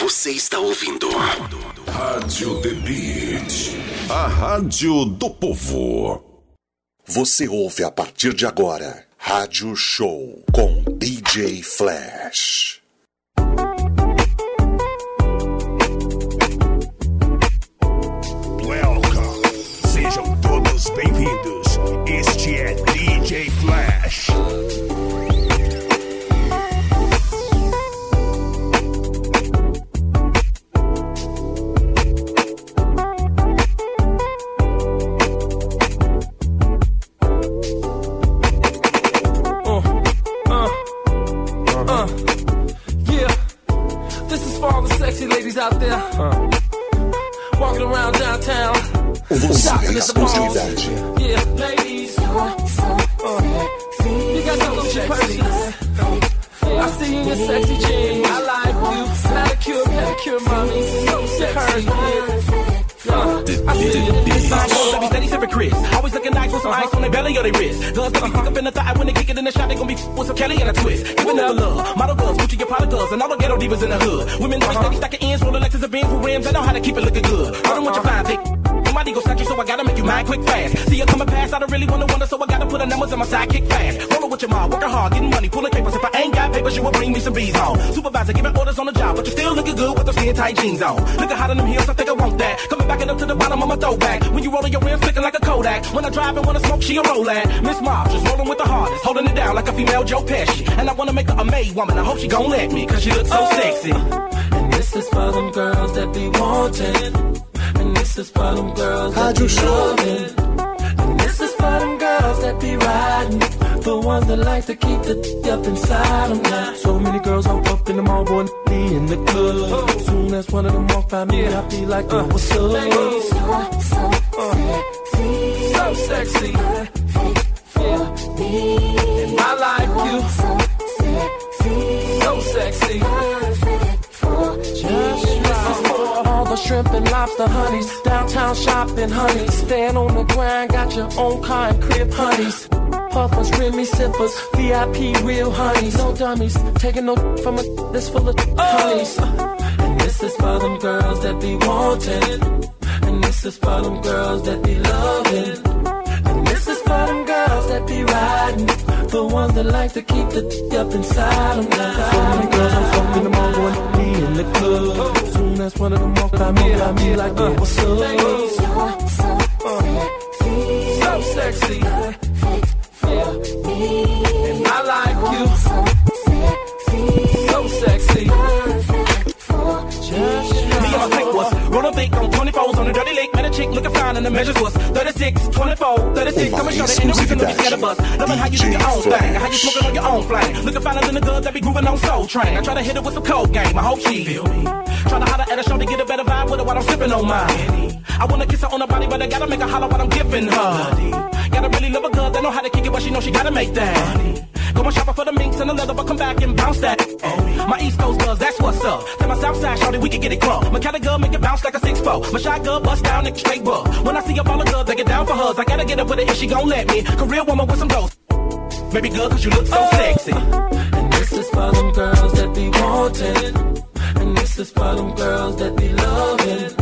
Você está ouvindo. Rádio The Beat. A rádio do povo. Você ouve a partir de agora. Rádio Show com DJ Flash. On their wrist. That be kick up in the thigh when they kick it in the shot, they gon' be f- with some Kelly and a twist. Giving them love. Model girls, Gucci your product girls, and all the ghetto divas in the hood. Women always steady stacking ends, rolling Lexus and Benz with rims. I know how to keep it looking good. I don't want your fine dick. My ego snatch you, so I gotta make you mine quick fast. See you coming past, I don't really wanna wonder, so I gotta put the numbers in my sidekick fast. Rollin' with your mom, working hard, getting money, pulling papers. If I ain't got papers, you will bring me some bees on. Supervisor giving orders on the job, but you still looking good with those skin tight jeans on. Looking hot in them heels, I think I want that. Coming back it up to the bottom of my throwback. When you rollin' your rims, looking like a Kodak. When I drive and wanna smoke, she a roll at. Miss Mob, just rolling with the hardest, holding it down like a female Joe Pesci. And I wanna make her a maid woman. I hope she gon' let me, cause she looks so sexy. And this is for them girls that be wanting. And this is for them girls that Rádio be Show. loving. And this is for them girls that be riding. The ones that like to keep the d- up inside them now. So many girls hop up in the mall, boy, and be in the club. Soon as one of them walk by me, I be like, uh, what's up? So sexy. And I like you. So sexy. Just for all the shrimp and lobster honeys. Downtown shopping, honey. Stand on the grind, got your own car and crib, honeys. Puffers, Remy sippers, VIP real honeys. No dummies, taking no from a that's full of oh. honeys. And this is for them girls that be wanting. And this is for them girls that be loving. This is for them girls that be riding. The ones that like to keep the d- up inside them. So many girls I'm fucking them all going be in the club. Soon as one of them walk by me, I be like, uh, what's up? You're So sexy. Yeah. And I like you. So sexy. Just and the measures was 36, 24, 36. Come and show no reason to be scared of us. Loving how you do your own thing, how you smoking on your own flame. Looking finer than the girls that be grooving on Soul Train. I try to hit it with some cold game. I hope she feel me. Try to holler at a show to get a better vibe with her while I'm sipping on mine. I wanna kiss her on her body, but I gotta make her holler while I'm giving her. Gotta really love a girl that know how to kick it, but she know she gotta make that. Go and shopping for the minks and the leather, but come back and bounce that. My East Coast girls, that's what's up. Tell my South Side shorty, we can get it crunk. My Cali girl, make it bounce like a 6'4. My shy girl, bust down and straight buck. When I see a ball of girls, I get down for hers. I gotta get up with it if she gon' let me. Career woman with some ghosts. Baby girl, cause you look so sexy. And this is for them girls that be wanting. And this is for them girls that be loving.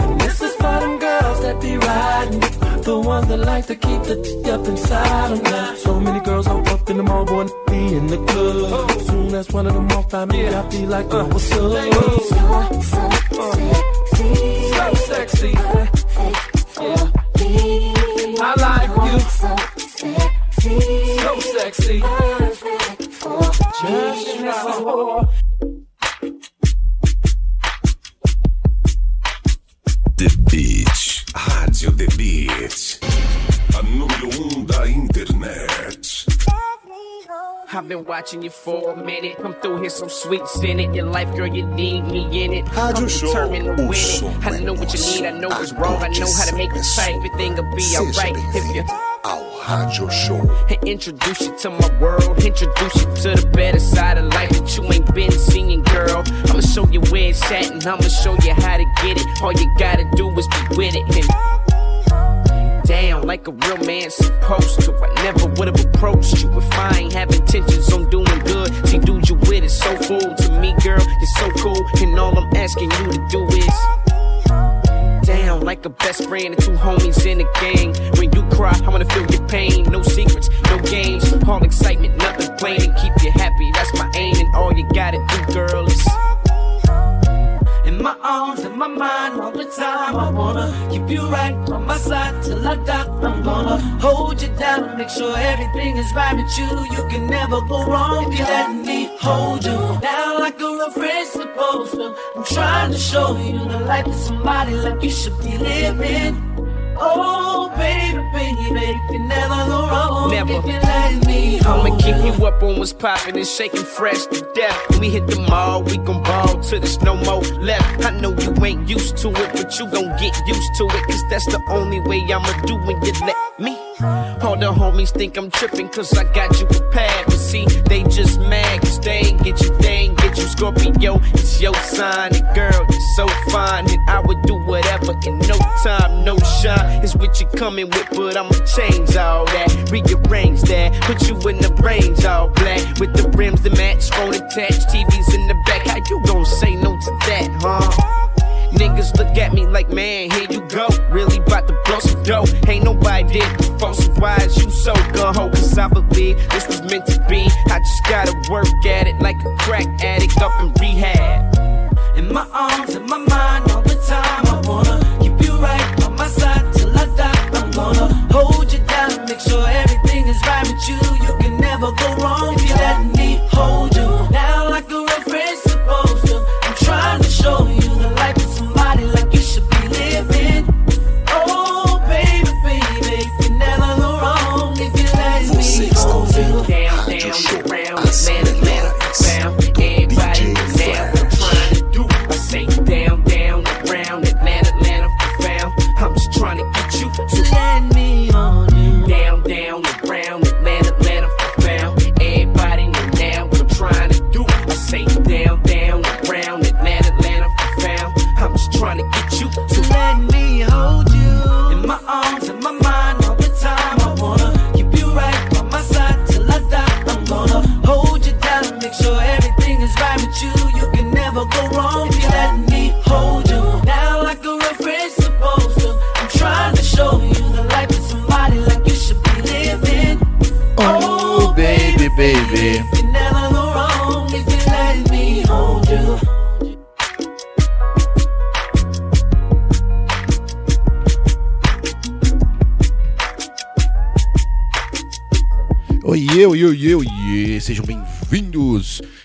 And this is for them girls that be riding. The ones that like to keep the d- up inside them. So many girls hop up in the mall, boy, be in the club. Soon as one of them walk by me, I be like, uh, what's up? So sexy. perfect for Yeah. I like you. So sexy. So sexy. Perfect for Just right. The I've been watching you for a minute. Come through here so sweet, send it. Your life, girl, you need me in it. I'm determined to win it. I know what you need, I know what's wrong. I know how to make it tight. Everything will be alright if you ao Rádio Show. And introduce you to my world. Introduce you to the better side of life that you ain't been seeing, girl. I'ma show you where it's at and I'ma show you how to get it. All you gotta do is be with it. And down like a real man supposed to. I never would have approached you if I ain't have intentions on doing good. See, dude, you with it so full to me, girl. You're so cool, and all I'm asking you to do is down like a best friend and two homies in a gang. When you cry, I wanna feel your pain. No secrets, no games, all excitement, nothing plain. And keep you happy, that's my aim, and all you gotta do, girl, is in my arms, in my mind, all the time. I wanna keep you right on my side till I die. I'm gonna hold you down, make sure everything is right with you. You can never go wrong if you let me hold you down like a real friend supposed to. I'm trying to show you the life of somebody like you should be living. Oh, baby, baby, you never go wrong Never. if you let me I'ma kick you. up on what's poppin' and shaking fresh to death. When we hit the mall, we gon' ball till there's no more left. I know you ain't used to it, but you gon' get used to it. Cause that's the only way I'ma do when you let me. All the homies think I'm trippin' cause I got you prepared. But see, they just mad cause they ain't get you, they ain't get. Scorpio, it's your sign. And girl, you're so fine. And I would do whatever in no time, no shine. It's what you're coming with, but I'ma change all that. Rearrange that, put you in the range all black. With the rims that match, phone attached, TVs in the back. How you gon' say no to that, huh? Niggas look at me like, man, here you go. Really about to blow some dough. Ain't nobody did before, so why is you so gun ho? Cause I believe this was meant to be. I just gotta work at it like a crack addict up in rehab. In my arms, in my mind, all the time. I wanna keep you right on my side till I die. I'm gonna hold you down, make sure everything is right with you. You can never go wrong if you let me hold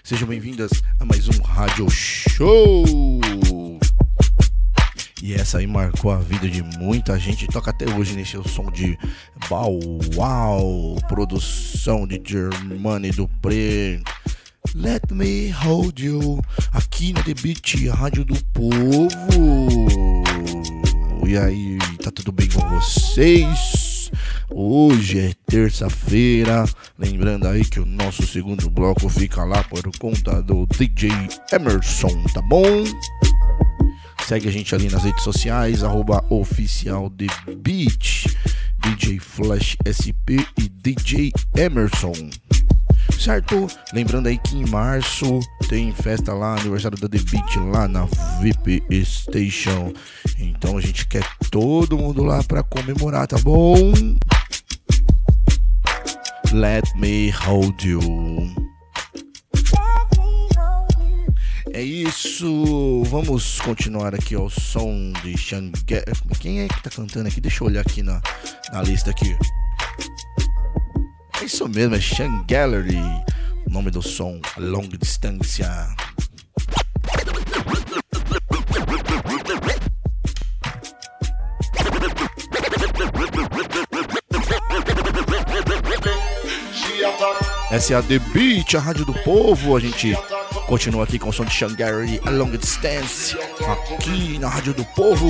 sejam bem-vindas a mais um Rádio Show. E essa aí marcou a vida de muita gente. Toca até hoje nesse som de Bow Wow, produção de Germani Dupré. Let me hold you aqui no The Beat, rádio do povo. E aí, tá tudo bem com vocês? Hoje é terça-feira. Lembrando aí que o nosso segundo bloco fica lá por conta do DJ Emerson, tá bom? Segue a gente ali nas redes sociais, arroba oficial The Beat, DJ Flash SP e DJ Emerson. Certo? Lembrando aí que em março tem festa lá, aniversário da The Beat lá na VIP Station. Então a gente quer todo mundo lá pra comemorar, tá bom? Let me hold you. É isso, vamos continuar aqui ao som de Xangue. Quem é que tá cantando aqui? Deixa eu olhar aqui na, na lista aqui. É isso mesmo, é Sean Gallery. O nome do som, Long Distância. Essa é a The Beat, a rádio do povo. A gente continua aqui com o som de Sean Gallery, A Long Distance, aqui na rádio do povo.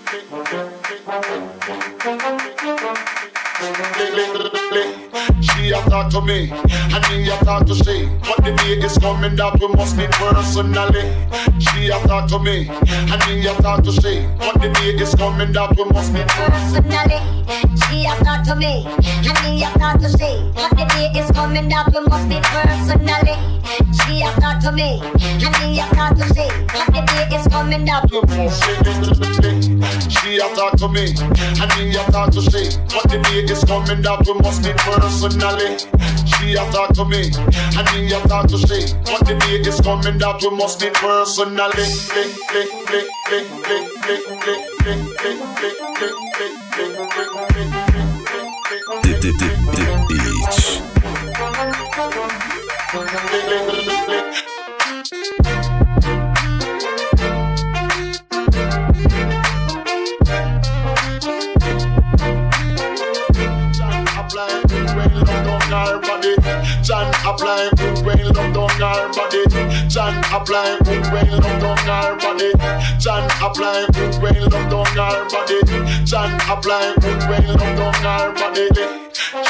Thank you. She a talk to me, and he a talk to she. But the day is coming that we must meet personally. She a talk to me, and he a talk to she. But the day is coming that we must meet personally. She a talk to me, and he a talk to she. But the day is coming that we must meet personally. She a talk to me, and he a talk to she. But the day is coming that we must meet personally. She a talk to me, and he a talk to she. But the day is coming that we must meet personally. She a talk to me, and me a talk to she. But the day is coming that we must meet personally. Lick, lick, lick, lick, lick, lick, lick, lick, lick, lick, lick, lick, lick, lick, The, the, the, the down body. John apply good rain love down our body. John apply good rain love down our body. John apply good rain love down our body.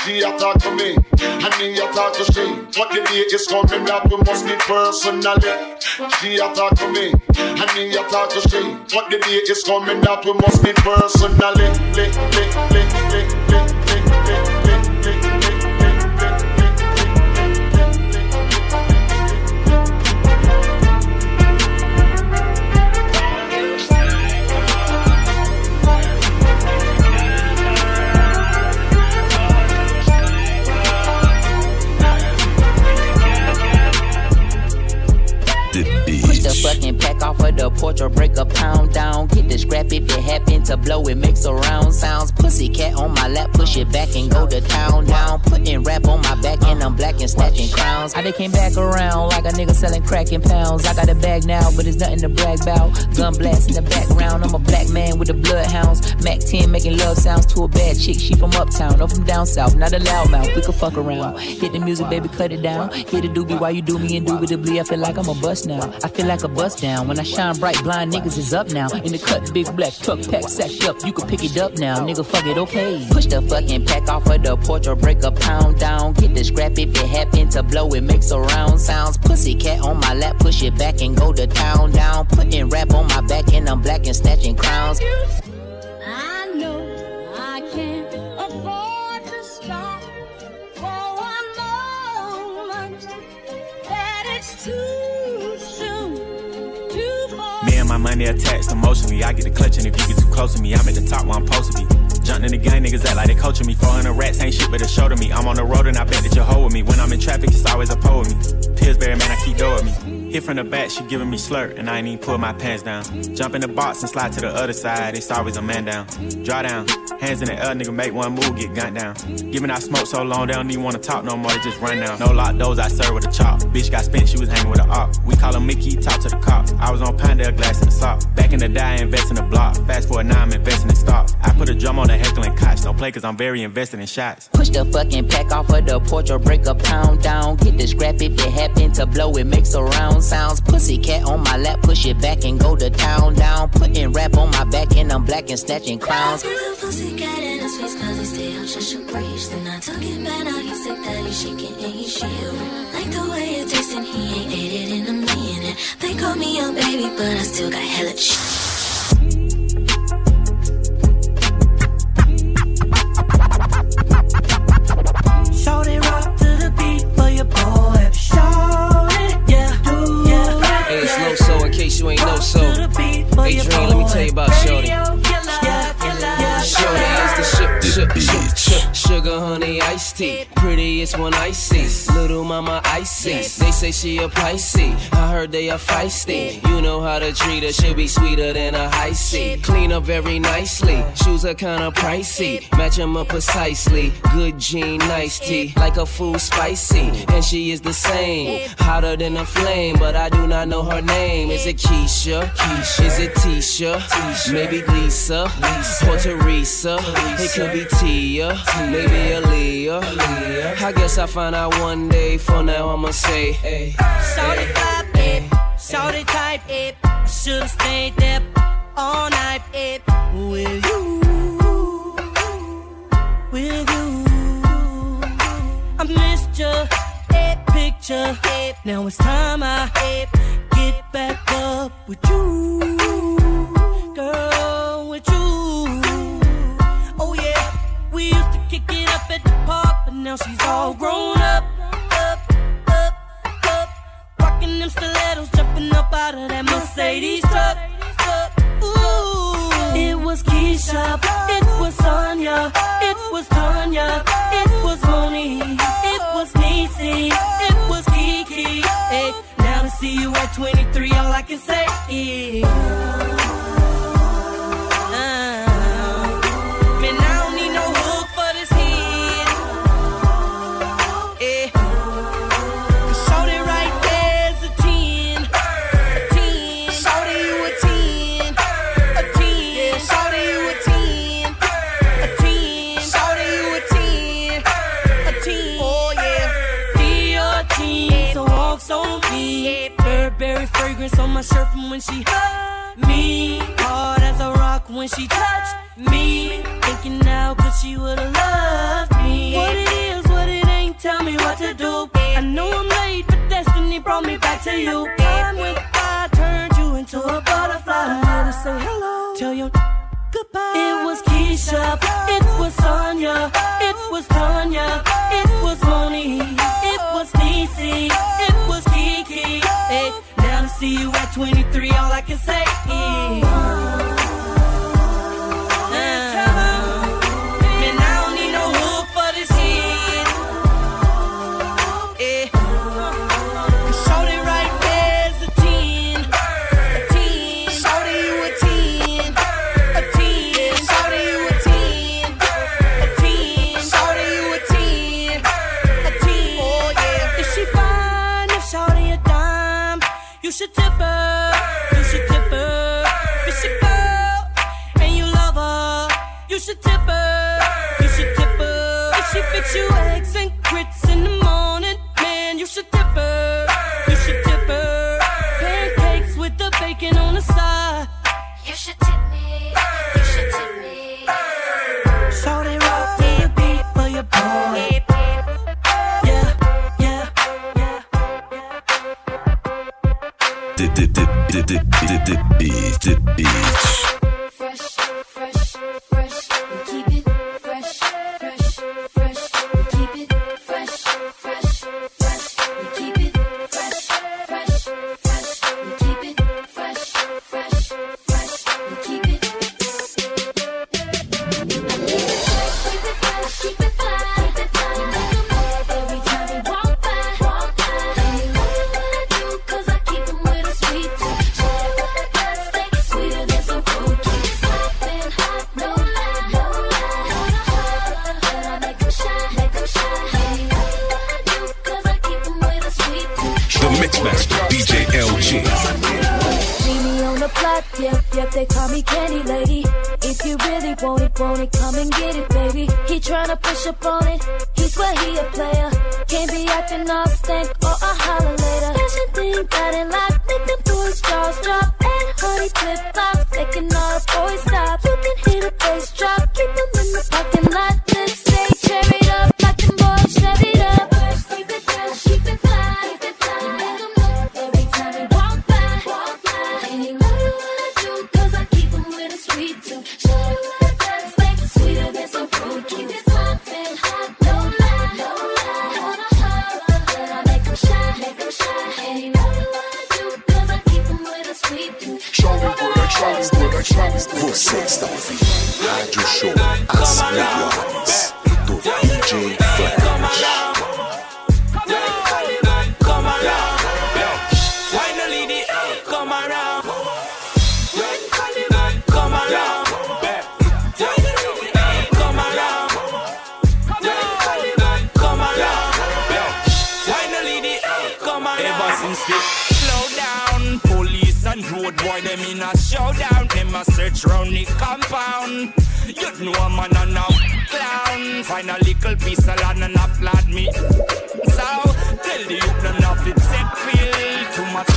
She a talk to me, and me a talk to she. But the day is coming that we must meet personally. She a talk to me, and me a talk to she. But the day is coming that we must meet personally. Lick, lick, lick, lick, lick. Pack off of the porch or break a pound down. Get the scrap if it happen to blow, it makes a round sounds. Pussy cat on my lap, push it back and go to town down. Putting rap on my back and I'm black and snatching crowns. I done came back around like a nigga selling crack in pounds. I got a bag now, but it's nothing to brag about. Gun blast in the background, I'm a black man with the bloodhounds. Mac 10 making love sounds to a bad chick. She from uptown or from down south, not a loudmouth. We could fuck around. Hit the music, baby, cut it down. Hit the doobie while you do me indubitably. I feel like I'm a bust now. I feel like a bust down. When I shine bright, blind niggas is up now. In the cut, big black truck, pack sacked up. You can pick it up now, nigga. Fuck it, okay. Push the fucking pack off of the porch or break a pound down. Get the scrap if it happen to blow, it makes a round sounds. Pussy cat on my lap, push it back and go to town down. Putting rap on my back and I'm black and snatching crowns. My money attached emotionally. I get the clutch, and if you get too close to me, I'm at the top where I'm supposed to be. Jumping in the gang, niggas act like they coaching me. 400 rats ain't shit, but a show to me. I'm on the road and I bet that you hold with me. When I'm in traffic, it's always a pole with me. Pillsbury, man, I keep with me. Hit from the back, she giving me slurp, and I ain't even pull my pants down. Jump in the box and slide to the other side, it's always a man down. Draw down, hands in the air, nigga make one move, get gunned down. Giving out smoke so long, they don't even wanna talk no more, they just run down. No lock doors, I serve with a chop. Bitch got spent, she was hanging with a op. We call him Mickey, talk to the cops. I was on Pinedale, glass in the sock. Back in the day, I invest in the block. Fast forward now, I'm investing in stock. I put a drum on the heckling cots, don't play cause I'm very invested in shots. Push the fucking pack off of the porch or break a pound down. Get the scrap if it happen to blow, it makes a round sounds. Pussy cat on my lap, push it back and go to town down. Putting rap on my back and I'm black and snatching out just a. Then I took it back, now he's sick that he's shaking and he's shivering. Like the way it tastes and he ain't ate it. They call me a baby, but I still got hella shit. Shorty rock to the beat for your boy. Shorty, case you ain't know so. Hey, Dream, let me tell you about Shorty. Shorty is the ship, ship, ship, sugar, honey, iced tea. Prettiest one I see. Little mama icy. They say she a Pisces. I heard they are feisty. You know how to treat her. She'll be sweeter than a high C. Clean up very nicely. Shoes are kinda pricey. Match 'em up precisely. Good jean, nice tea. Like a food spicy. And she is the same. Hotter than a flame. But I do not know her name. Is it Keisha? Keisha. Is it Tisha? Tisha. Maybe Lisa. Lisa. Or Teresa. It could be Tia. Maybe Aaliyah. I guess I'll find out one day. For now, I'ma say, hey. Clap it, shorty type it. Should've stayed there all night it with you, with you. I missed your picture. Now it's time I get back up with you, now she's all grown up, up, up, up. Rocking them stilettos, jumping up out of that Mercedes truck. Ooh, it was Keisha, it was Sonya, it was Tanya, it was Moni, it was Niecy, it was Kiki. Hey, now to see you at 23, all I can say is. Burberry on my shirt from when she hugged me. Hard as a rock when she touched me. Thinking now, cause she would've loved me. What it is, what it ain't, tell me what to do. I know I'm late, but destiny brought me back to you. Time went by, turned you into a butterfly. Here to say hello. Tell your goodbye. It was Keisha, it was Sonya, it was Tanya, it was Moni, it was Niecy, see you at 23, all I can say is. The Mixmaster DJ LG. See me on the block, yep, yep, they call me Candy Lady. If you really want it, want it, come and get it, baby. He tryna push up on it, he swear he a player. Can't be acting all stank or a holler later. Fashion thing got it locked, make the boys' jaws drop. And honey flip flops, making all the boys stop. You can hear the bass drop, keep them in the parking lot. Lips come around. Ever since the slow down, police and road boy, them in a showdown. Search round the compound. You know a man and a clown. Find a little piece of land and applaud me. So, tell the youth them not fit set too much.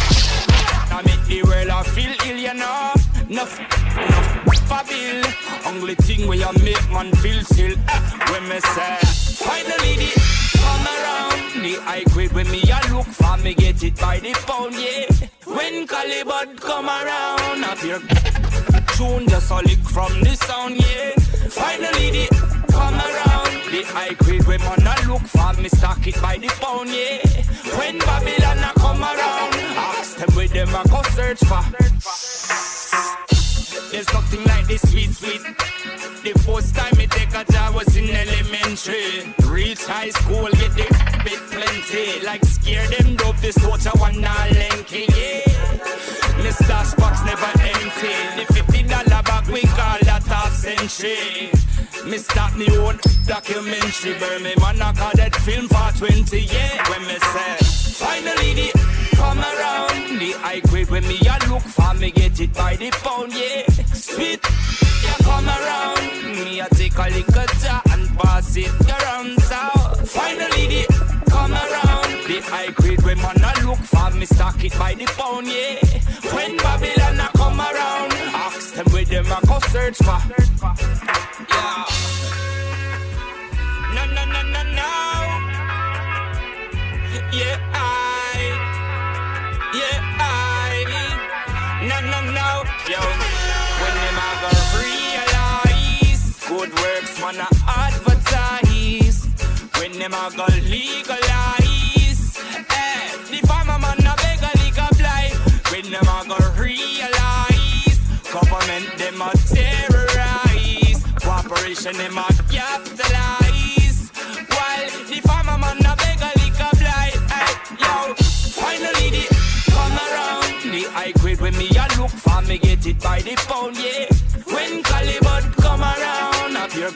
I make the world I feel ill, you know. Enough, enough for bill. Only thing where you make man feel still. eh, when me say, finally the come around. The high grade when me a look for me get it by the pound, yeah. When Calibut come around, up your tune just a lick from the sound, yeah. Finally the come around. The high grade when man a look for me stock it by the pound, yeah. When Babylon a come around, ask them where them a go search for. There's nothing like this sweet, sweet. The first time me take a job was in elementary. Reach high school, get the bit plenty. Like scare them dope, this I want not lanky, yeah. Mr. Spock's never empty. The fifty dollar bag we call that half century. Me start me own documentary. Burn me man, I call that film for 20, years. When me say, finally the come around. The high grade when me a look for me get it by the pound, yeah. Sweet, yeah, come around. Me a take a little jar and pass it around. So finally the come around. The high when man a look for me stock it by the pound, yeah. When Babylon a come around, ask them where them a go search for. Yeah. No, no, no, no, no. Yeah, I. Yeah, I. No, no, no. Yo, when them a go realize good works, man, a advertise. When them a go legalize, Cooperation them a capitalize. While the farmer man a beg a legal blight. Eh, yo, finally the come around. The high grade when me a look for me get it by the pound, yeah. When Calibut come around, up your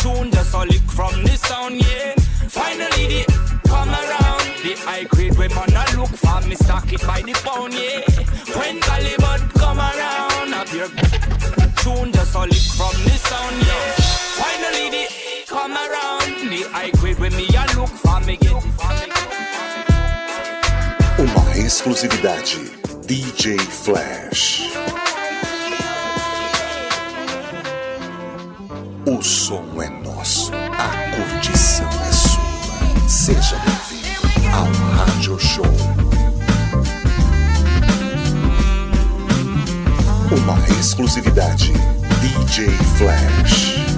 tune just a lick from the exclusividade. DJ Flash. O som é nosso, a curtição é sua. Seja bem-vindo ao Rádio Show. Uma exclusividade. DJ Flash.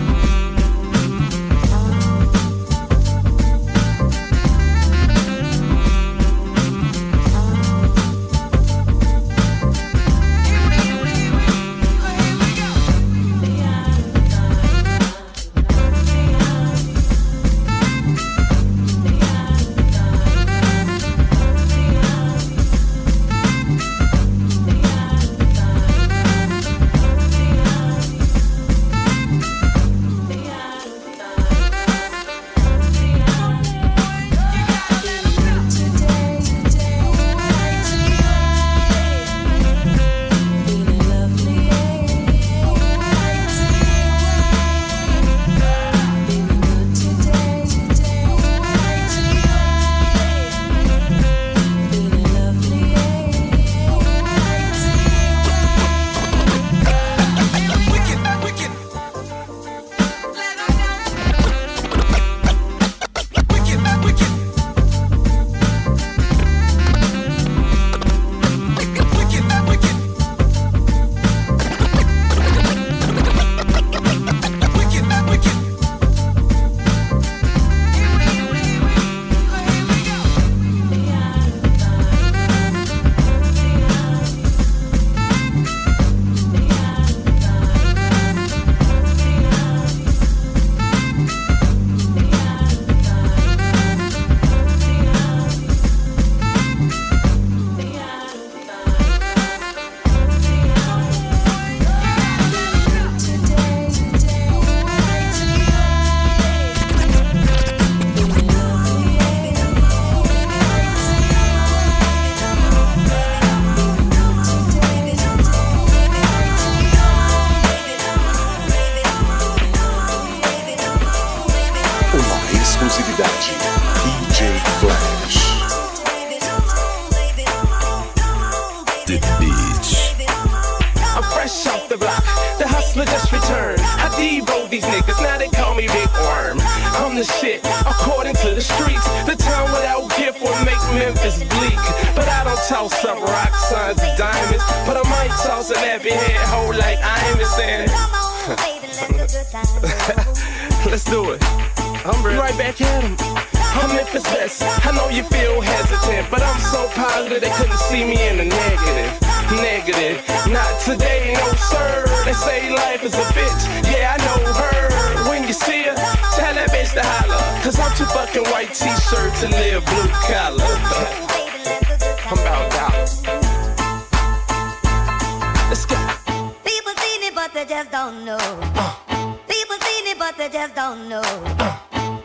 But they just don't know.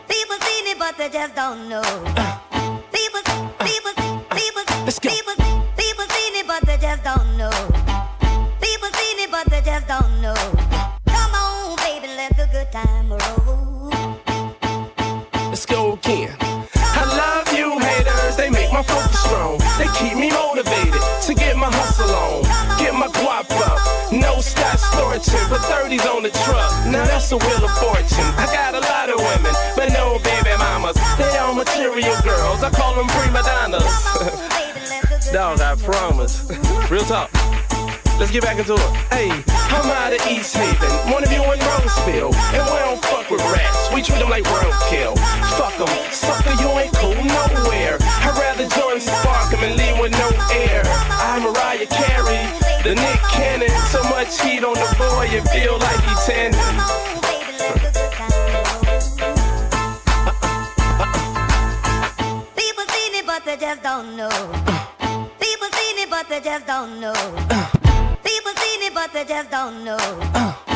People see me, but they just don't know. People, people, people, people, people but 30s on the truck. Now that's a wheel of fortune. I got a lot of women, but no baby mamas. They all material girls. I call them prima donnas. Dog, I promise. Real talk. Let's get back into it. Hey, I'm out of East Haven. One of you in Roseville. And we don't fuck with rats. We treat them like roadkill. Fuck them. Sucker, you ain't cool nowhere. I'd rather join Sparkum and leave with no air. I'm Mariah Carey, the Nick Cannon. So much heat on the boy, you feel like he's tanning. People seen it, but they just don't know. People seen it, but they just don't know. People seen it, but they just don't know. People,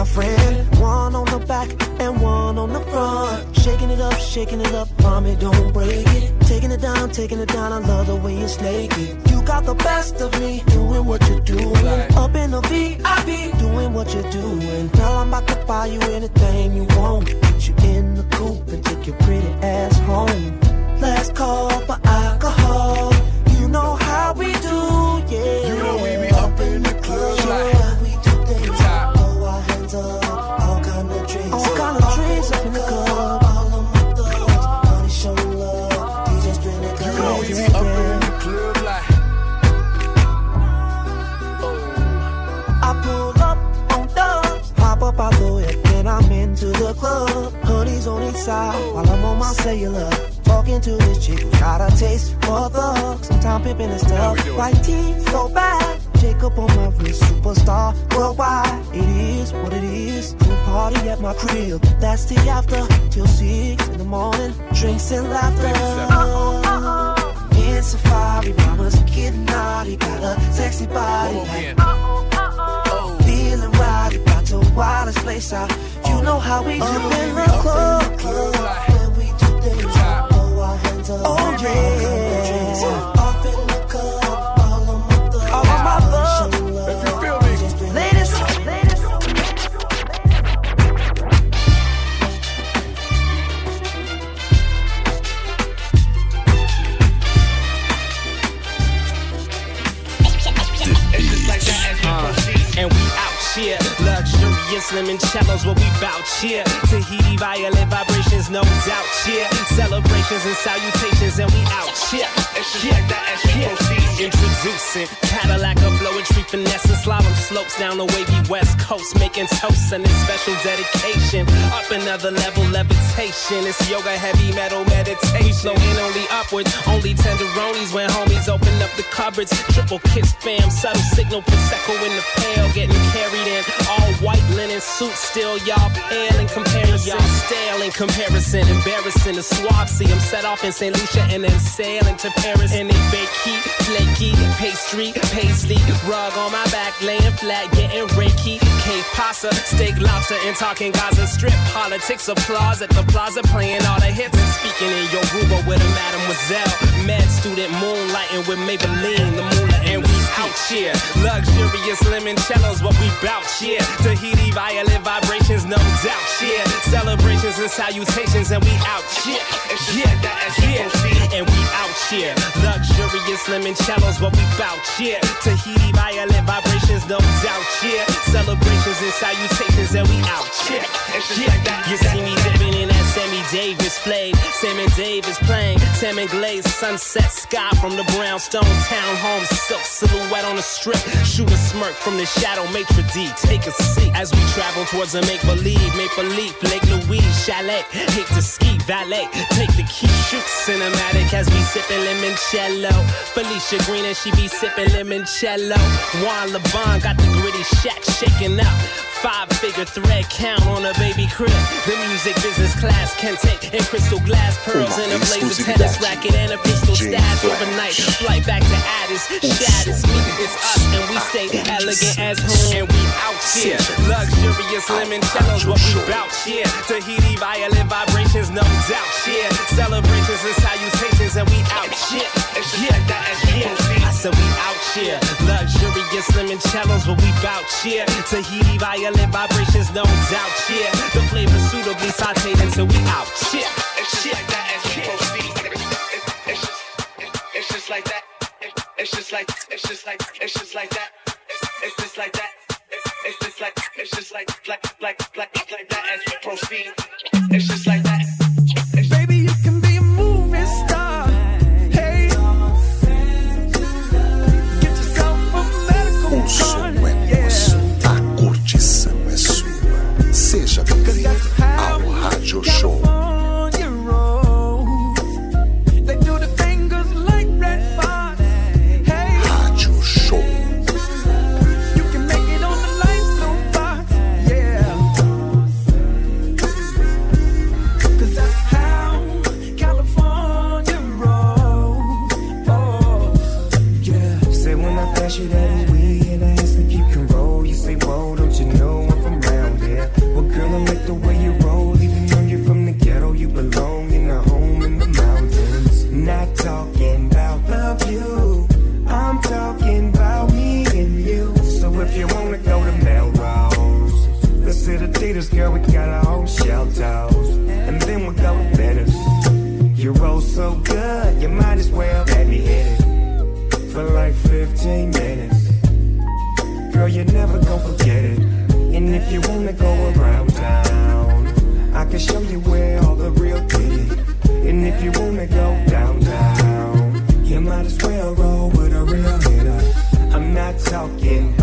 a friend. One on the back and one on the front. Shaking it up, shaking it up, mommy, don't break it. Taking it down, taking it down, I love the way it's naked. You got the best of me, doing what you're doing. Up in the VIP, doing what you're doing. Girl, I'm about to buy you anything you want. Put you in the coupe and take your pretty ass home. Let's call for alcohol. You know how we do, yeah. You know we side while I'm on my cellular. Talking to this chick got a taste for thugs. Sometimes pimping is tough. White tea, so bad. Jacob on my wrist, superstar worldwide. It is what it is. Pool party at my crib. That's the after till six in the morning. Drinks and laughter. Oh oh oh. In safari, mama's getting naughty. Got a sexy body. like- Feeling right, about to wildest place out. You know how we do in the club. When we do things, Oh, oh yeah. Limoncellos, what we bout here. Tahiti violin vibrations, no doubt here. Celebrations and salutations, and we out yeah. Introducing Cadillac, a flowetry finesse and slalom slopes down the wavy west coast, making toasts and this special dedication. Another level, levitation. It's yoga, heavy metal meditation. Flowing only upwards, only tenderonis when homies open up the cupboards. Triple kiss fam, subtle signal, prosecco in the pail, getting carried in. All white linen suits, still y'all pale in comparison. Y'all stale in comparison, embarrassing. The suave see 'em set off in St. Lucia and then sail into Paris. And they bake heat, flaky, Pastry, paisley, rug on my back, laying flat, getting reiki. K pasta, steak, lobster, and talking Gaza strip. Politics applause at the plaza, playing all the hits and speaking in your Yoruba with a mademoiselle. Med student moonlighting with Maybelline, the moolah, and we out here. Luxurious limoncellos, what we bout here. Tahiti violet vibrations, no doubt here. Celebrations and salutations, and we out here. Yeah, yeah, and we out here. Luxurious limoncellos, what we bout here. Tahiti violet vibrations, no doubt here. Celebrations and salutations, and we out here. Yeah, you see me dipping in that Sammy Davis flayed. Sam and Davis playing. Sam and Glaze, sunset sky from the brownstone townhome. Silk silhouette on the strip. Shoot a smirk from the shadow, maitre d. Take a seat as we travel towards a make believe. Maple Leaf, Lake Louise, chalet. Hate to ski, valet. Take the key, shoot cinematic as we sipping limoncello. Felicia Green and she be sipping limoncello. Juan LeBon got the gritty shack shaking up. Five figure thread count on a baby crib. The music business class can take and crystal glass pearls Uma in a blazer exclusividade. tennis racket and a pistol stash overnight. Flight back to Addis, status me, it's us and we stay elegant as home and we out here. Luxurious limoncellos, what we bout here. Tahiti violet vibrations, no doubt here. Celebrations and salutations and we out here. Yeah, yeah. I said we out here. Luxurious limoncellos, what we bout here. Tahiti violet vibrations, no doubt here. The flavor suitably sauteed until we out here. It's just like that as we proceed. It's just, it's just like that. It's just like, it's just like, it's just like that. It's just like that. It's just like, it's just like, like, like, like, like that as we proceed. Talking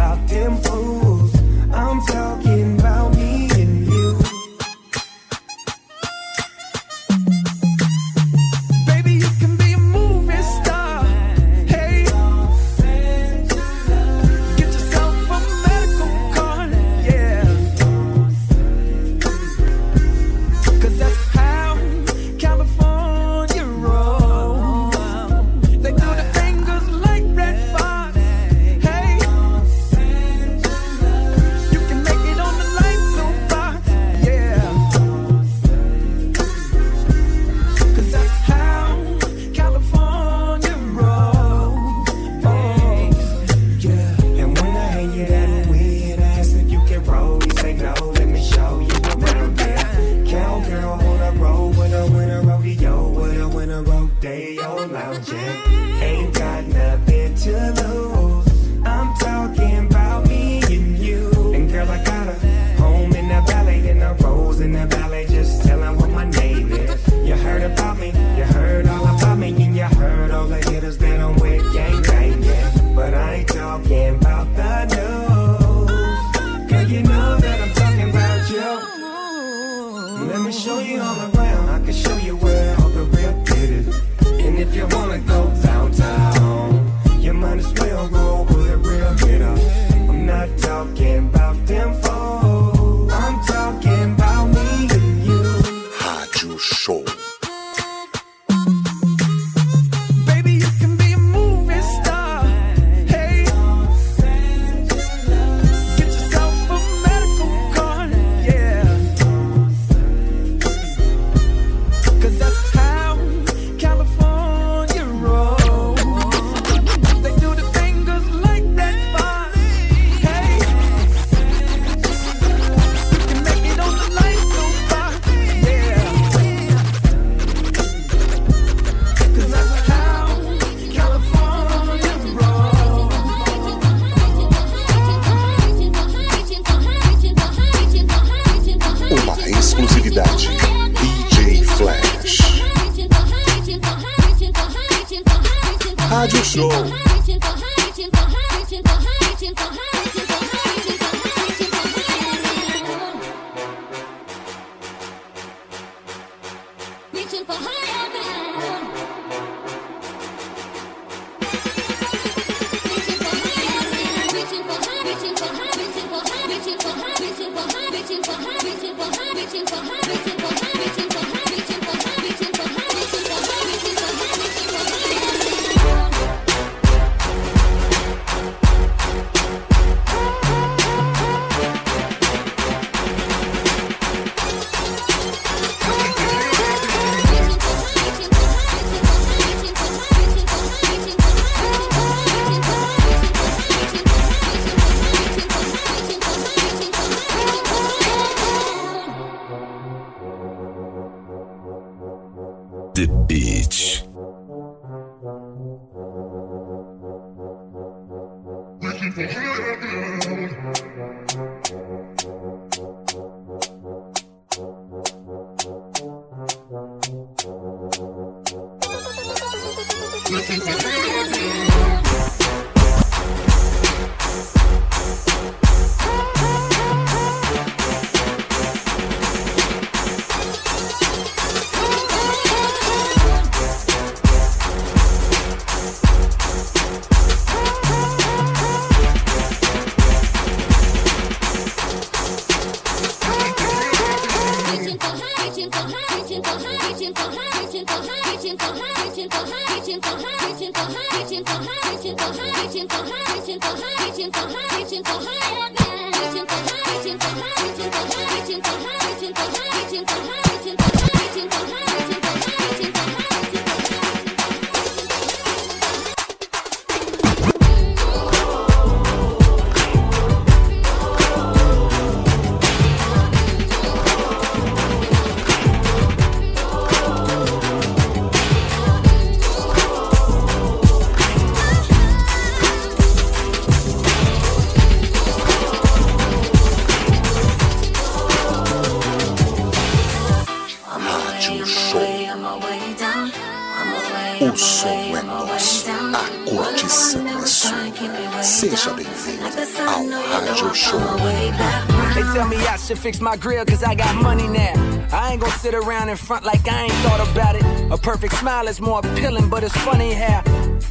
fix my grill cause I got money now. I ain't gonna sit around in front like I ain't thought about it. A perfect smile is more appealing, but it's funny how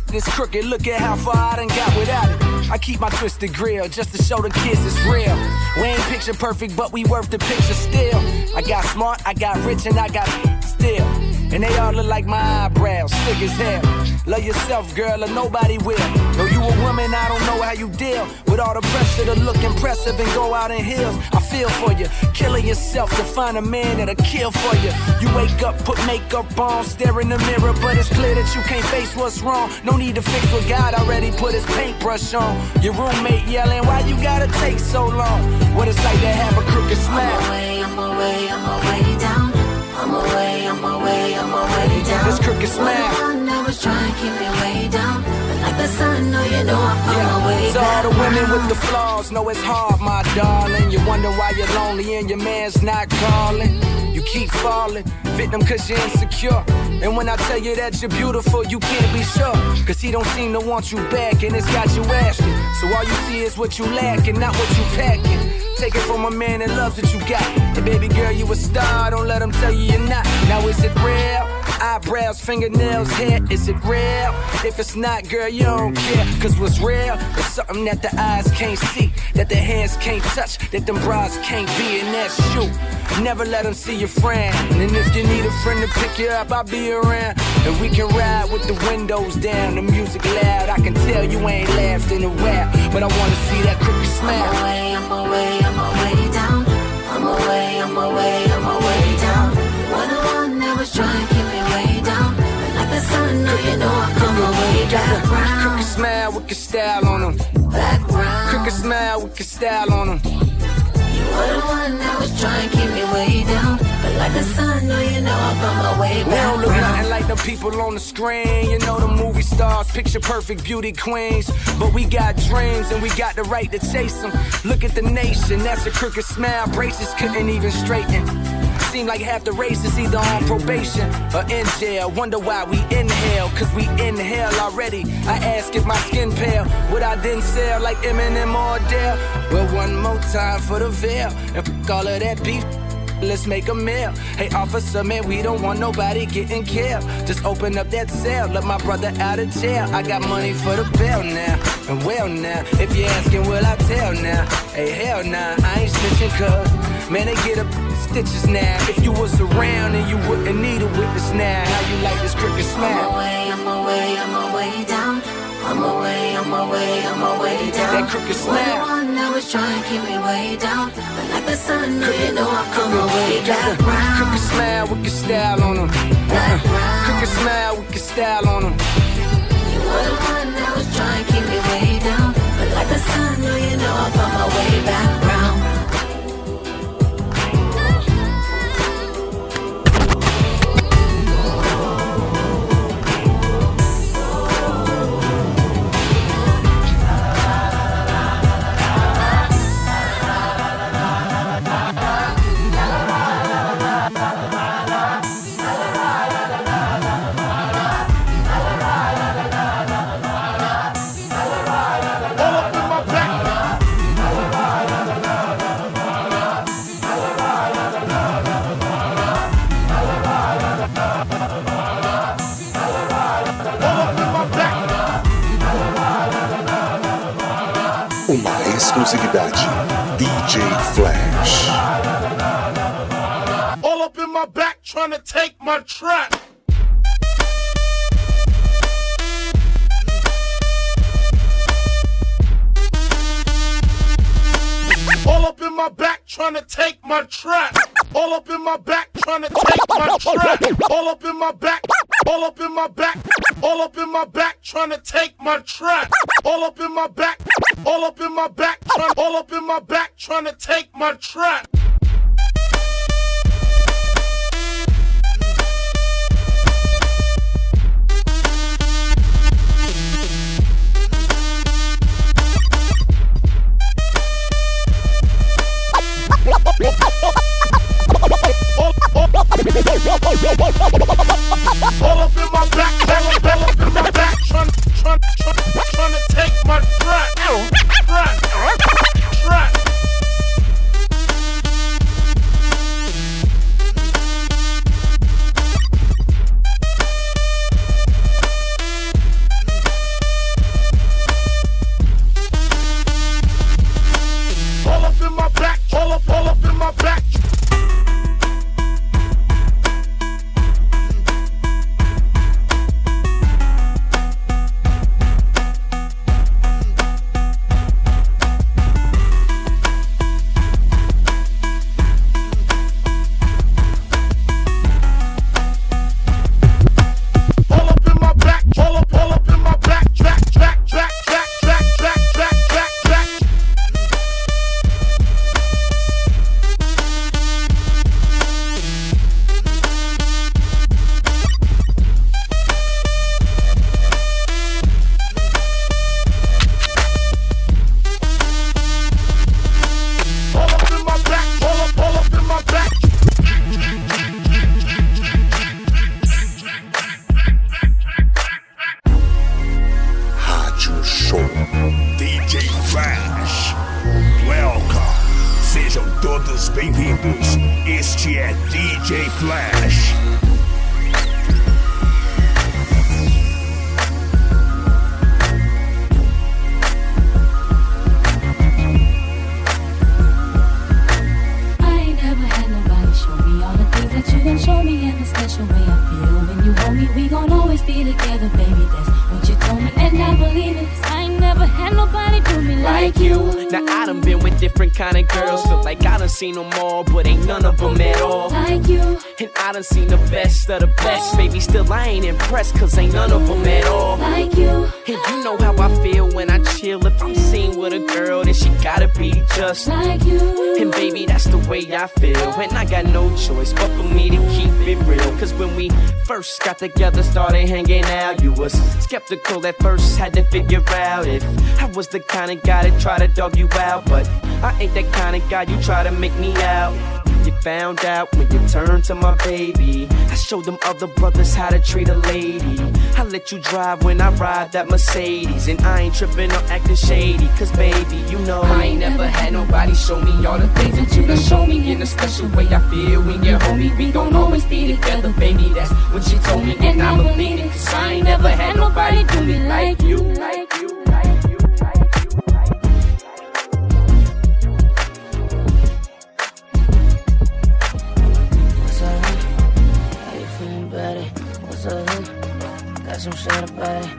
this crooked. Look at how far I done got without it. I keep my twisted grill just to show the kids it's real. We ain't picture perfect, but we worth the picture still. I got smart, I got rich, and I got still. And they all look like my eyebrows, thick as hell. Love yourself, girl, or nobody will. Know you a woman, I don't know how you deal with all the pressure to look impressive and go out in heels. I feel for you, killing yourself to find a man that'll kill for you. You wake up, put makeup on, stare in the mirror, but it's clear that you can't face what's wrong. No need to fix what God already put his paintbrush on. Your roommate yelling, why you gotta take so long? What it's like to have a crooked smile. I'm away, I'm away, I'm away down. I'm away, I'm away, I'm away down. This crooked smile. I was trying to keep me way down. But like the sun, no, you know I'm on my way To all the women with the flaws, know it's hard, my darling. You wonder why you're lonely and your man's not calling. You keep falling, victim cause you're insecure. And when I tell you that you're beautiful, you can't be sure. Cause he don't seem to want you back, and it's got you asking. So all you see is what you lack and not what you packing. Take it from a man that loves what you got. And baby girl, you a star, don't let him tell you you're not. Now is it real? Eyebrows, fingernails, hair, is it real? If it's not, girl, you don't care. Cause what's real is something that the eyes can't see, that the hands can't touch, that them bras can't be, and that's you. Never let them see your friend. And if you need a friend to pick you up, I'll be around. And we can ride with the windows down, the music loud. I can tell you ain't laughed in a while, but I wanna see that crooked smile. I'm away, I'm away, I'm away down. I'm away, I'm away, I'm away down. One the one that was trying to keep me way down. But like the sun, no, you know I'm on my way. Crooked smile with your style on them. Crooked smile style on them. You were the one that was trying to keep me way down. But like the sun, you know my way We don't look nothing like the people on the screen. You know the movie stars, picture perfect beauty queens. But we got dreams and we got the right to chase them. Look at the nation, that's a crooked smile. Braces couldn't even straighten. Seem like half the race is either on probation or in jail. Wonder why we inhale, cause we inhale already. I ask if my skin pale, would I then sell like Eminem or Adele? Well, one more time for the veil, and f- all of that beef. Let's make a meal. Hey, officer, man, we don't want nobody getting killed. Just open up that cell, let my brother out of jail. I got money for the bill now, and well now. If you're asking, will I tell now? Hey, hell nah, I ain't snitching cuz Man, they get up stitches now. If you was around and you wouldn't need a witness now, how you like this crooked smile? my way, on my way, on my way down. On my way, on my way, on my way down. That crooked smile. One that was trying to keep me way down. But like the sun, no, you know I'm on my way back Crooked, round. crooked smile with your style on them. Uh-uh. Crooked smile with your style on them. You were the one that was trying to keep me way down. But like the sun, no, you know I'm on my way back DJ Flash. All up in my back trying to take my track. All up in my back trying to take my track. All up in my back trying to take my track. All up in my back. All up in my back. All up in my back trying to take my track. All up in my back. All up in my back. Trying, all up in my back trying to take my track. All up in my back, all up in my back, trying, trying, trying, to take my track, track, track. Bem-vindos. Este é DJ Flash. I ain't never had nobody show me all the things that you gon' show me and the special way I feel when you hold me. We gon' always be together, baby. That's what you told me, and I believe it. 'cause I ain't never had nobody do me like you. Now I done been with different kind of girls, feel like I done seen them all, but ain't none of them at all. Like you, And I done seen the best of the best, baby. Still I ain't impressed, cause ain't none of them at all. like you, And you know how I feel when I chill. If I'm seen with a girl, then she gotta be just like you. And baby, that's the way I feel. And I got no choice but for me to keep it real. Cause when we first got together, started hanging out, you was skeptical at first, had to figure out if I was the kind of guy that try to dog you out. But I ain't that kind of guy you try to make me out. You found out when you turned to my baby. I showed them other brothers how to treat a lady. I let you drive when I ride that Mercedes. And I ain't tripping or acting shady. Cause baby, you know I ain't never had nobody show me all the things that you done show me. In a special way I feel when you're home. We gon' always be together, baby. That's what she told me. And I believe it. Cause I ain't never had nobody do me like you. Like you. Like some shit about it.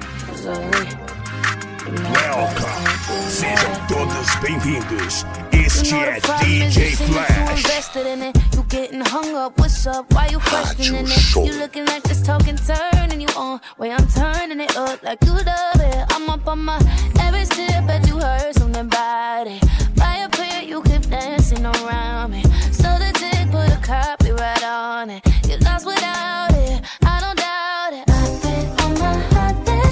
Welcome, sejam todos bem-vindos. Este é DJ Flash. You getting hung up, what's up? Why you questioning it? You looking like this talking turning you on. Way I'm turning it up like you love it. I'm up on my every step, you heard something about it. By a prayer, you keep dancing around me. So the dick put a copyright on it. You lost without it. I don't doubt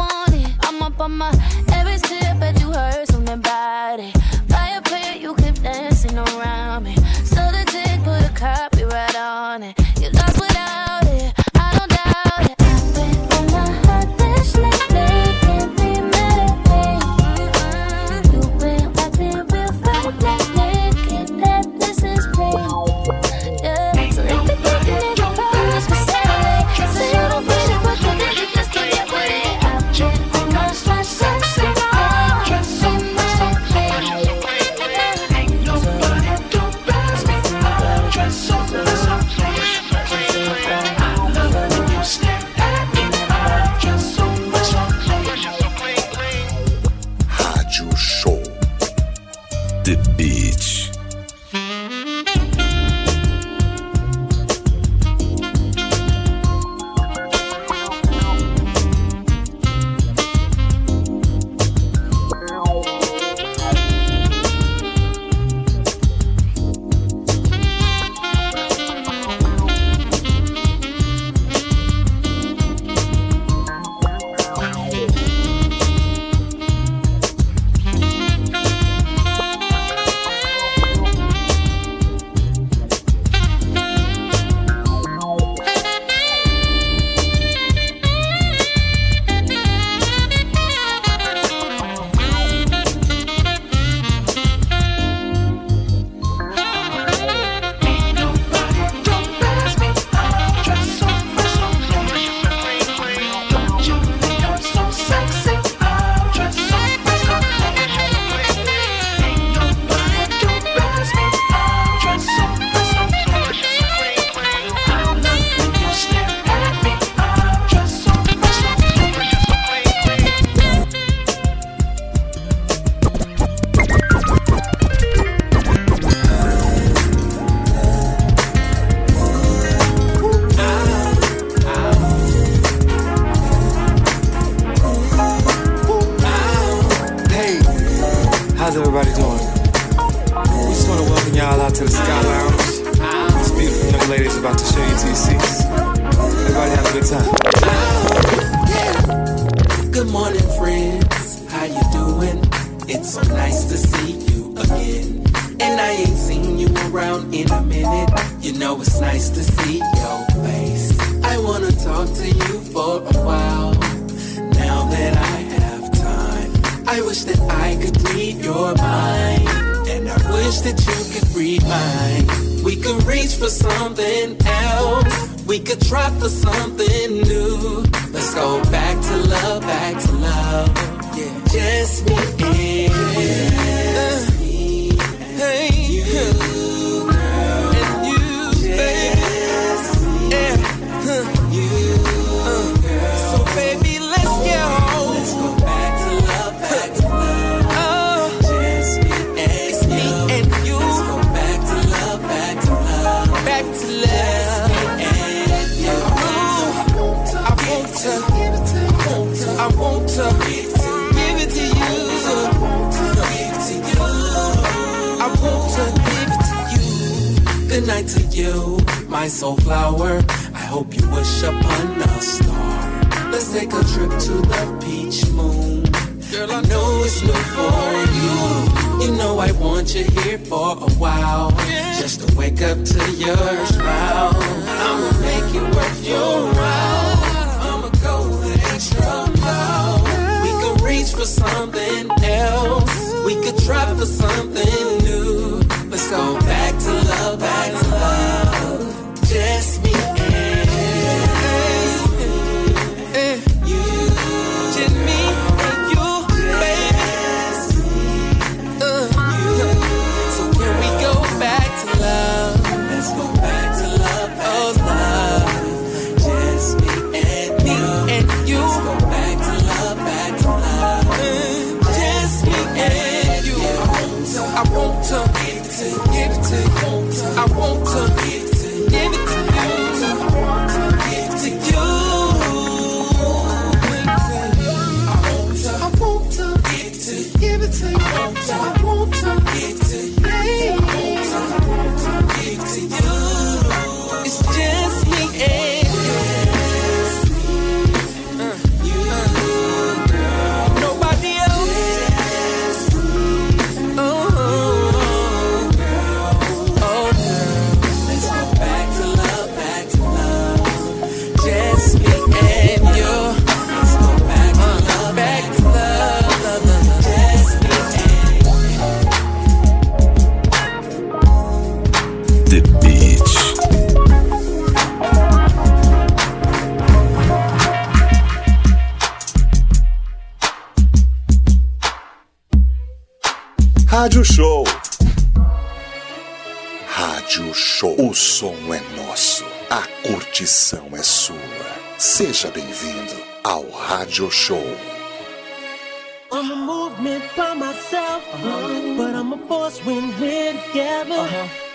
want it. I'm up on my every step, but you heard something about it. Fire player, you keep dancing around me. So the jig put a copyright on it.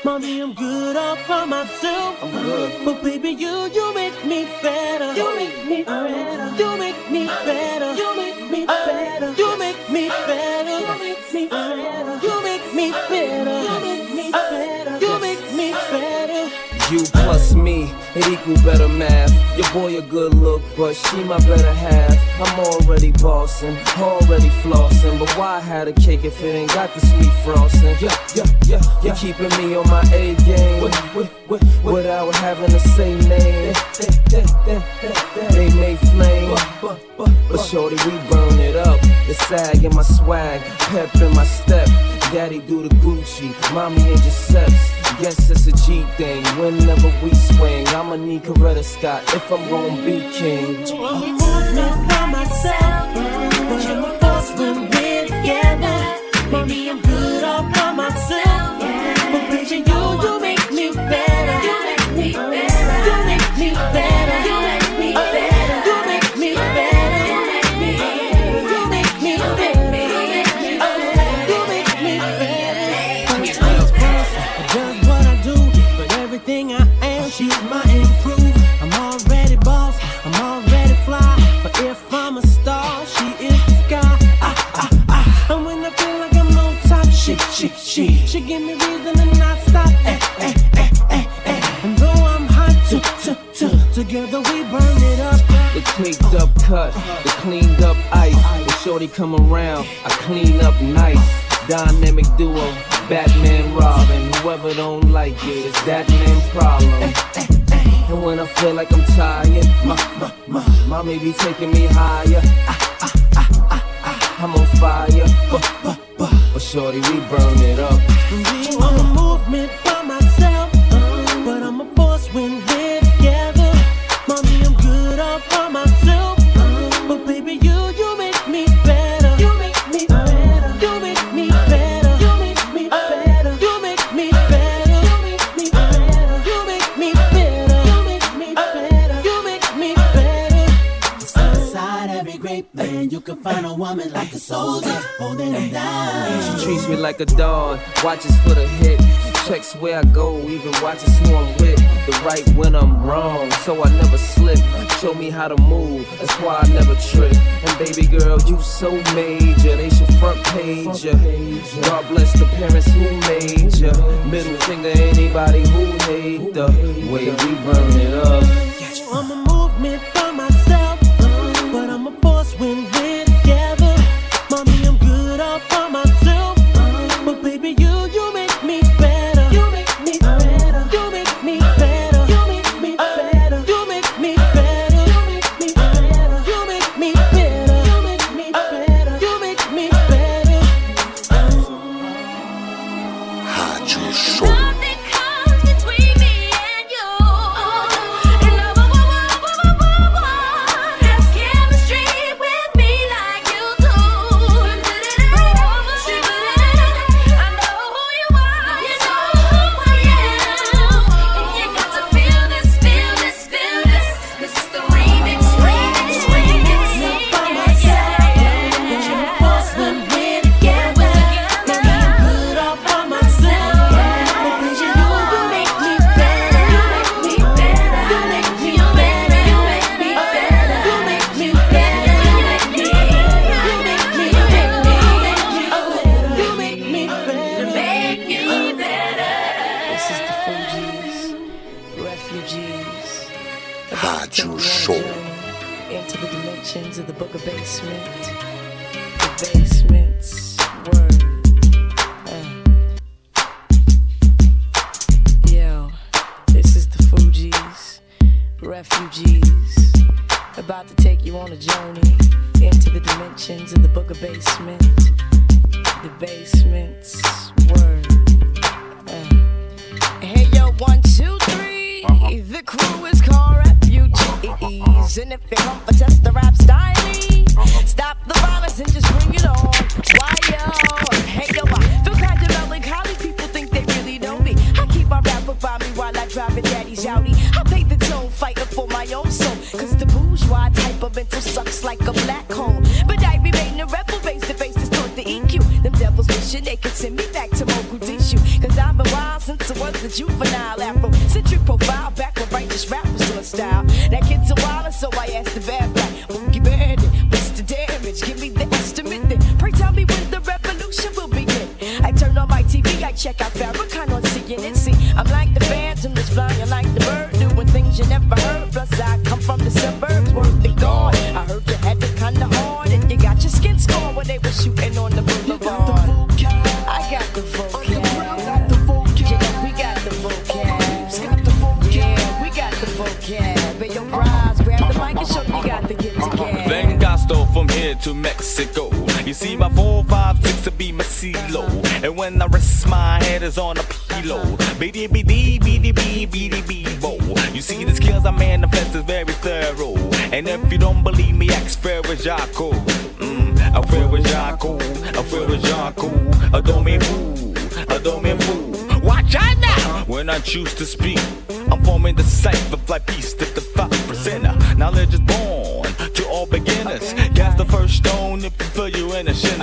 Mommy, I'm good all by myself, but baby, you you make me better. You make me uh-huh. better. You make me uh-huh. better. You make me uh-huh. better. You make me better. You make me better. You make me better. You make me better. You make me better. You plus me, it equal better math. Your boy a good look, but she my better half. I'm already bossing, already flossing. But why had a cake if it ain't got the sweet frosting? Yeah, yeah, yeah, yeah. You keeping me on my A game without having to say name. They may flame, but shorty, we burn it up. The sag in my swag, pep in my step. Daddy do the Gucci, mommy in Giuseppe's. Yes, it's a G thing. Whenever we swing, I'ma need Coretta Scott if I'm gonna be king. I'm by myself, she, give me reason to not stop. Eh, eh, eh, eh, eh. And though I'm hot, t, t, t, together we burn it up. The caked up cut, the cleaned up ice. When shorty come around, I clean up nice. Dynamic duo, Batman Robin. Whoever don't like it, it's that man problem. And when I feel like I'm tired, my, my, my, mommy be taking me higher. Ah, ah, ah. I'm on fire, but, but, but, shorty, we burn it up. I'm a movement soldier holding him down. She treats me like a dog, watches for the hit. Checks where I go, even watches who I'm with. The right when I'm wrong, so I never slip. Show me how to move, that's why I never trip. And baby girl, you so major, they should front page ya. God bless the parents who made ya. Middle finger anybody who hate the way we burn it up.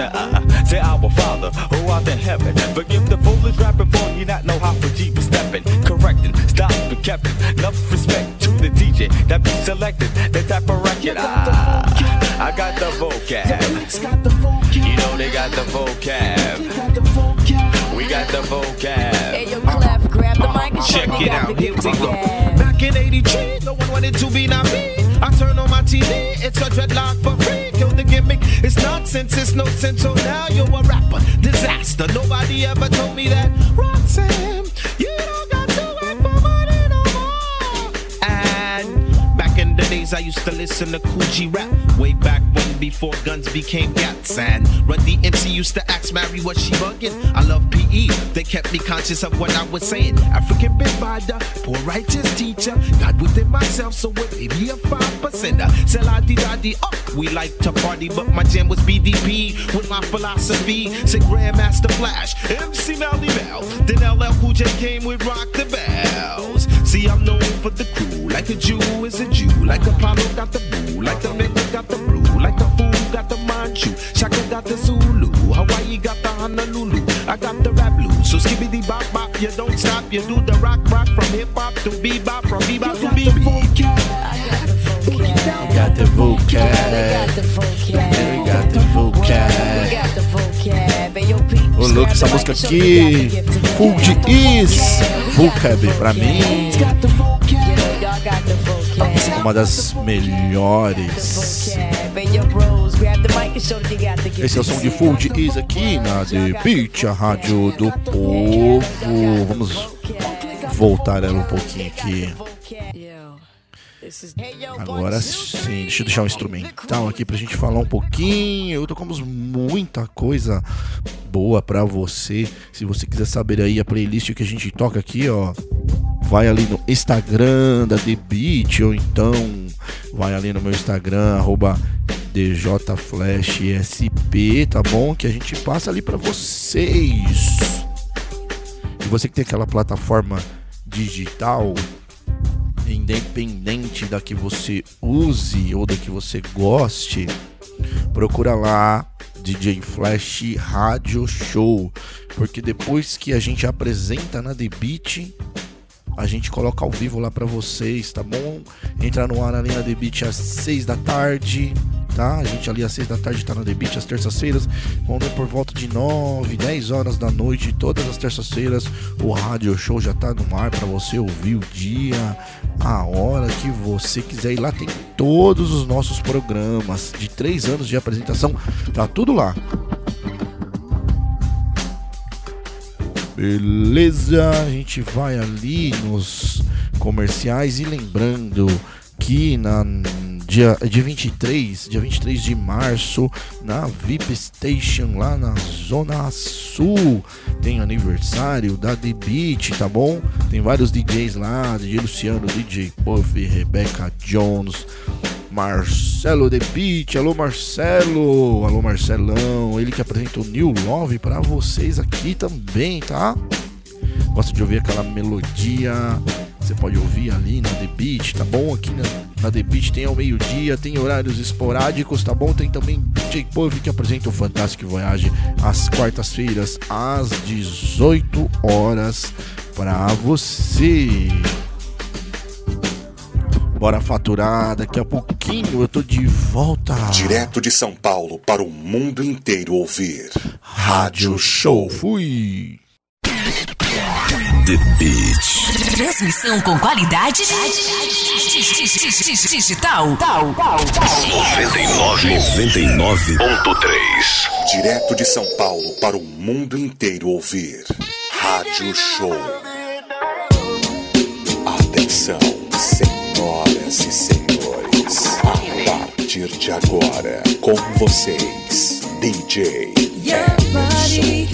You in a sinner. Uh, say our Father who art in heaven. Forgive the foolish rapping for you not know how for G was stepping. Correcting, stop and kept Enough respect to the DJ that be selected. The type of record. Ah, I got the vocab. You know they got the vocab. We got the vocab. Hey, yo, Clef, grab the mic and Check it out, here we go. Back in 83, no one wanted to be not me. I turn on my TV, it's a dreadlock for free. Kill the gimmick, it's nonsense, it's no sense. So now you're a rapper, disaster. Nobody ever told me that. Roxanne, you don't got to work for money no more. And back in the days, I used to listen to Kool G Rap. Way back when, before guns became gats. And Run DMC used to ask Mary, what she bugging? I love PE, they kept me conscious of what I was saying. Afrika Bambaataa, poor righteous teacher. God within myself, so it may be a five percenter. Sell la di da di up. We like to party, but my jam was BDP with my philosophy. Say Grandmaster Flash, MC Melle Mel. Then LL Cool J came with Rock the Bells. See, I'm known for the crew, like a Jew is a Jew, like Apollo got the boo, like the Mecca got the got the Manchu, Shaka got the Zulu, Hawaii got the Honolulu, I got the rap blues. So skibbity bop bop, you don't stop, you do the rock rock from hip hop to bebop, from bebop to bebop. Got the vocab. Got the vocab. We got the vocab. Ô, louco, essa música aqui, Full de Is, Vocab, pra mim, uma das melhores. Esse é o som de Full de Is aqui na The Beat, a rádio do povo. Vamos voltar ela um pouquinho aqui. Agora sim, deixa eu deixar um instrumental aqui pra gente falar um pouquinho. Eu tocamos muita coisa boa pra você. Se você quiser saber aí a playlist que a gente toca aqui, ó, vai ali no Instagram da The Beat ou então vai ali no meu Instagram, arroba DJFlashSP, tá bom? Que a gente passa ali pra vocês. E você que tem aquela plataforma digital, independente da que você use ou da que você goste, procura lá DJ Flash Rádio Show, porque depois que a gente apresenta na The Beat, a gente coloca ao vivo lá para vocês, tá bom? Entra no ar ali na The Beat às 6 da tarde, tá? A gente ali às 6 da tarde tá na The Beat às terças-feiras, quando é por volta de 9, 10 horas da noite, todas as terças-feiras, o rádio show já tá no ar para você ouvir o dia, a hora que você quiser. E lá tem todos os nossos programas de 3 anos de apresentação, tá tudo lá. Beleza, a gente vai ali nos comerciais e lembrando que na dia, dia 23, dia 23 de março, na VIP Station lá na Zona Sul, tem aniversário da The Beat, tá bom? Tem vários DJs lá, DJ Luciano, DJ Puff, Rebecca Jones, Marcelo The Beat, alô Marcelo, alô Marcelão, ele que apresenta o New Love para vocês aqui também, tá? Gosta de ouvir aquela melodia, você pode ouvir ali na The Beat, tá bom? Aqui na, na The Beat tem ao meio-dia, tem horários esporádicos, tá bom? Tem também DJ Puff que apresenta o Fantastic Voyage às quartas-feiras, às 18 horas, para você. Bora faturar, daqui a pouquinho eu tô de volta. Direto de São Paulo para o mundo inteiro ouvir. Rádio Show. Fui. The Beat. Transmissão com qualidade digital. 99.3. Direto de São Paulo para o mundo inteiro ouvir. Rádio Show. Atenção, senhoras e senhores. A partir de agora, com vocês, DJ Your body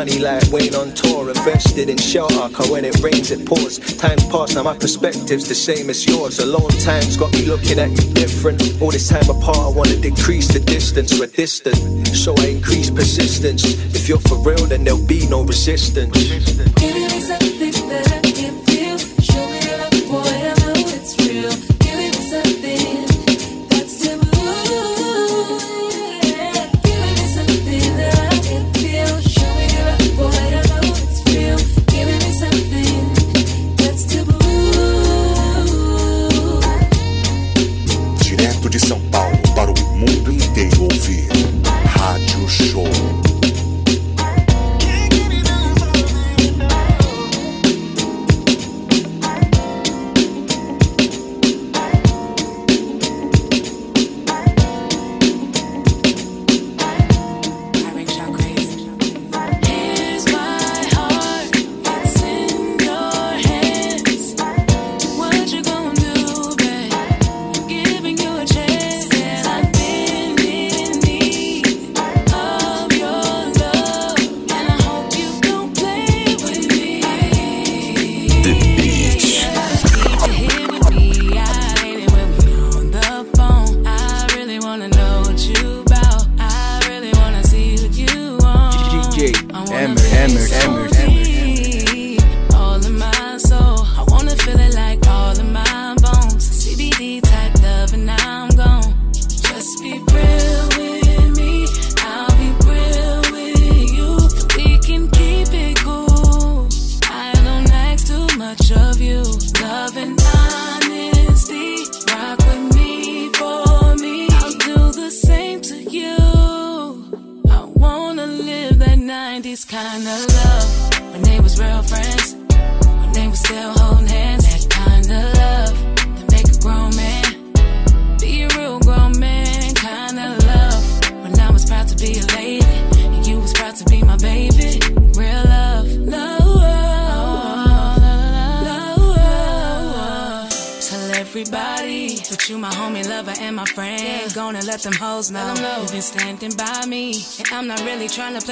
money like Wayne on tour, invested in cause when it rains it pours. Time's past, now my perspective's the same as yours. Alone time's got me looking at you different. All this time apart, I wanna decrease the distance, we're distant. So I increase persistence. If you're for real, then there'll be no resistance. Direto de São Paulo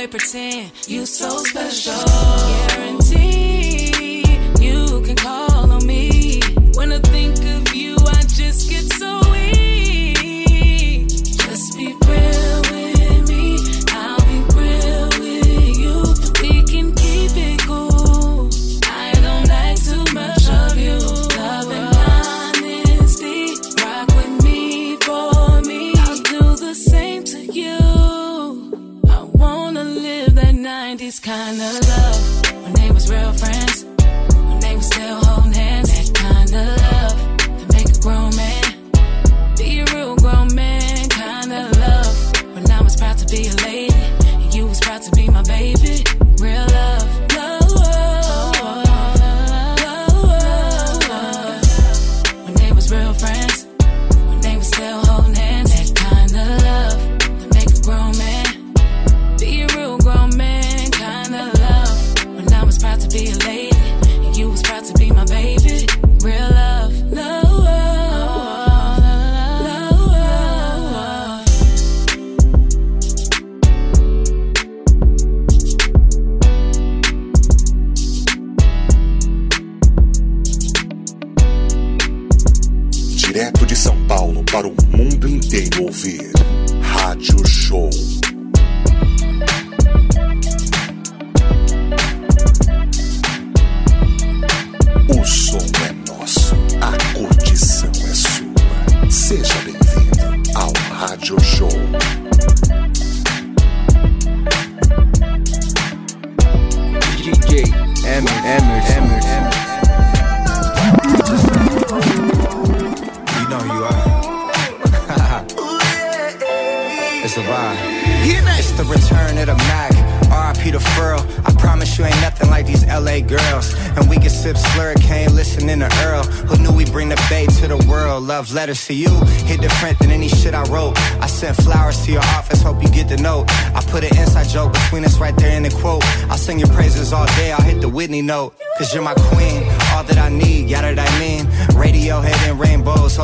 pretend. You so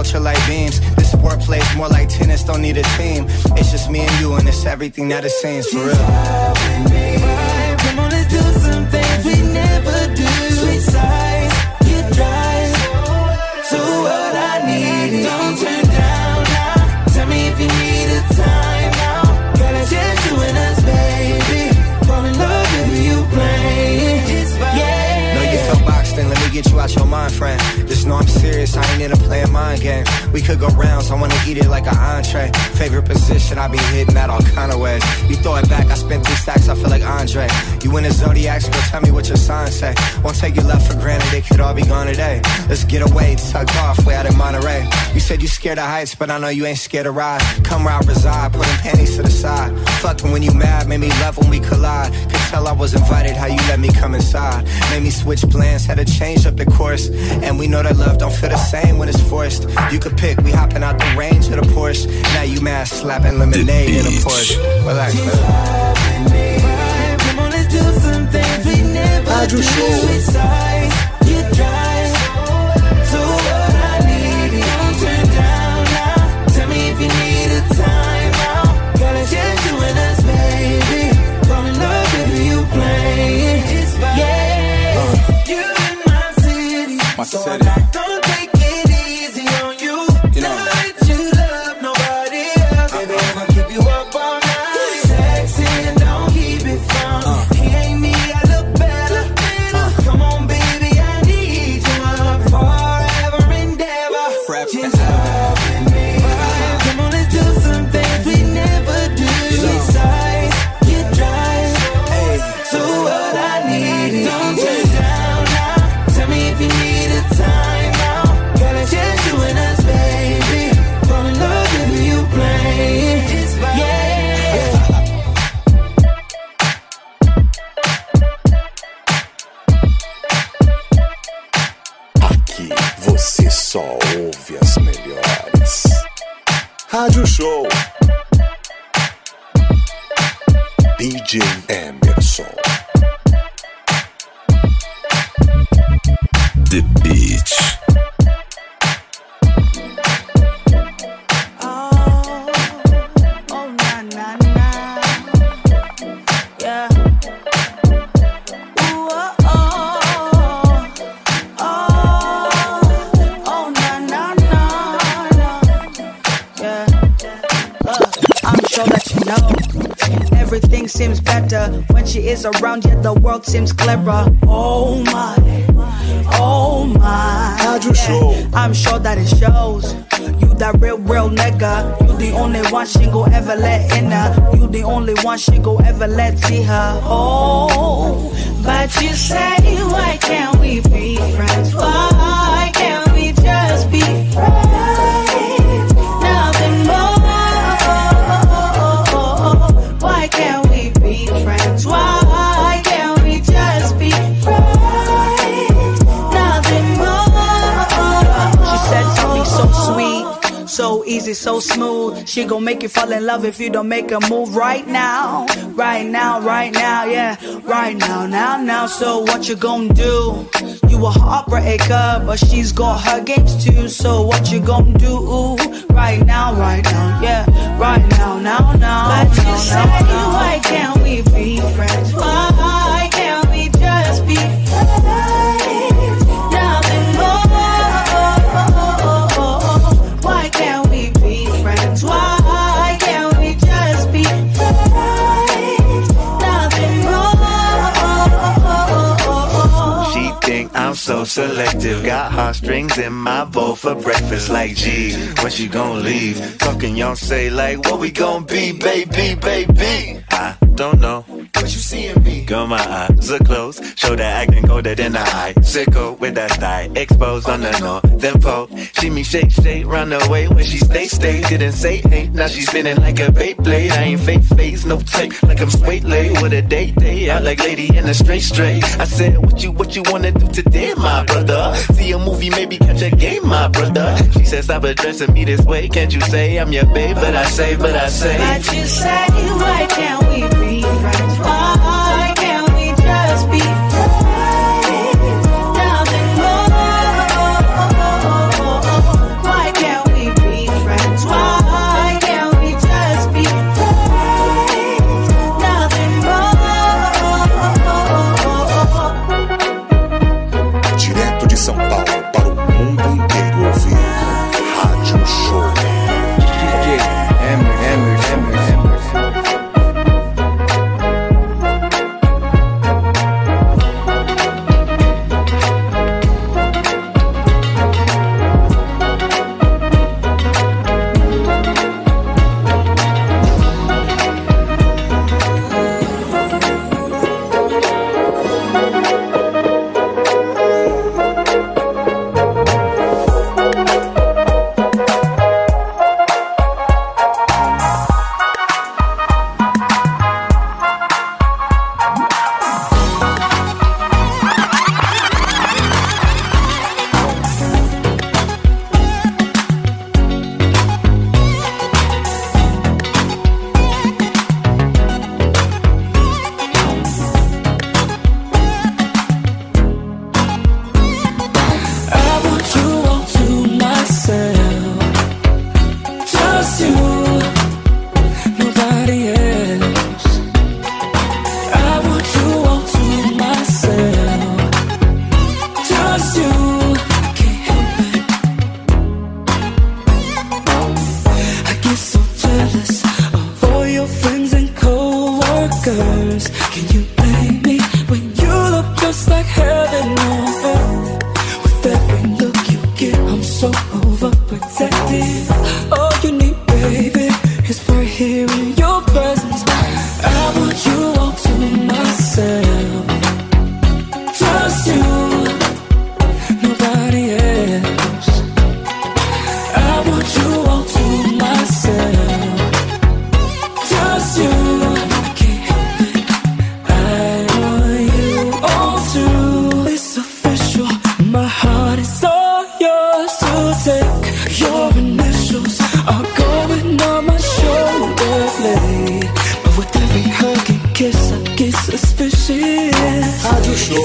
rainbows, ultralight beams. This sport plays more like tennis, don't need a team. It's just me and you, and it's everything that it seems for real. Come on, let's do some things we never do. Sweet side, get drive. So what I need don't turn down now. Tell me if you need a time now. Got a chance to win us, baby. Fall in love with you playing. It's fine. Yeah. Know you feel boxed in, let me get you out your mind, friend. Know I'm serious, I ain't into playing mind games. We could go rounds, I wanna eat it like an entree. Favorite position, I be hitting that all kind of ways. You throw it back, I spent three stacks, I feel like Andre. You in the zodiac, so tell me what your sign say. Won't take your love for granted, it could all be gone today. Let's get away, tucked off, way out in Monterey. You said you scared of heights, but I know you ain't scared to ride. Come ride, reside, putting panties to the side. Fucking when you mad, made me love when we collide. Could tell I was invited, how you let me come inside. Made me switch plans, had to change up the course. And we know that love don't feel the same when it's forced. You could pick, we hopping out the range of the Porsche. Now you mad, slapping lemonade in a Porsche. Relax, man. Come on, let's do some things we never do. Sweet side, drive. So what I need don't turn down now. Tell me if you need a time out. Got a chance to win us, baby. Fall in love with you playing. It's fine. Yeah. You in my city. My so city. The world seems clearer. Oh my, oh my. Yeah, I'm sure that it shows. You that real, real nigga. You the only one she go ever let in her. You the only one she go ever let see her. Oh, but you say why can't we be friends? Why can't we just be friends? Easy, so smooth. She gon' make you fall in love if you don't make a move right now, right now, right now, yeah, right now, now, now. So what you gon' do? You a heartbreaker, but she's got her games too. So what you gon' do? Right now, right now, yeah, right now, now, now. But you say, why can't we be friends? Why selective. Got heartstrings in my bowl for breakfast. Like, gee, when she gon' leave? Talking, y'all say, like, what we gon' be, baby, baby? I don't know. What you see in me? Girl, my eyes are closed. Show that acting colder than the eye. Sicko with that thigh. Exposed on the north. Then pole. See me shake, shake, run away when she stay, stay. Didn't say hey. Now she's spinning like a Beyblade. I ain't fake face, no tape. Like I'm straight late with a day, day. Out like lady in a straight, straight. I said, what you, what you wanna do today, my brother? See a movie, maybe catch a game, my brother. She said, stop addressing me this way. Can't you say I'm your babe? But I say, but I say. But you say, why can't we be friends?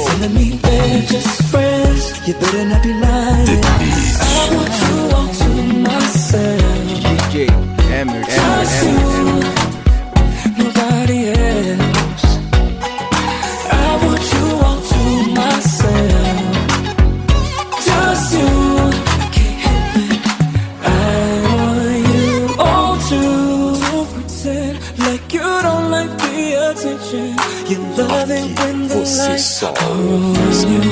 Baby, just friends. You better not be lying. I want you all to myself. DJ Hammer, Hammer, Just Hammer, the lights on you.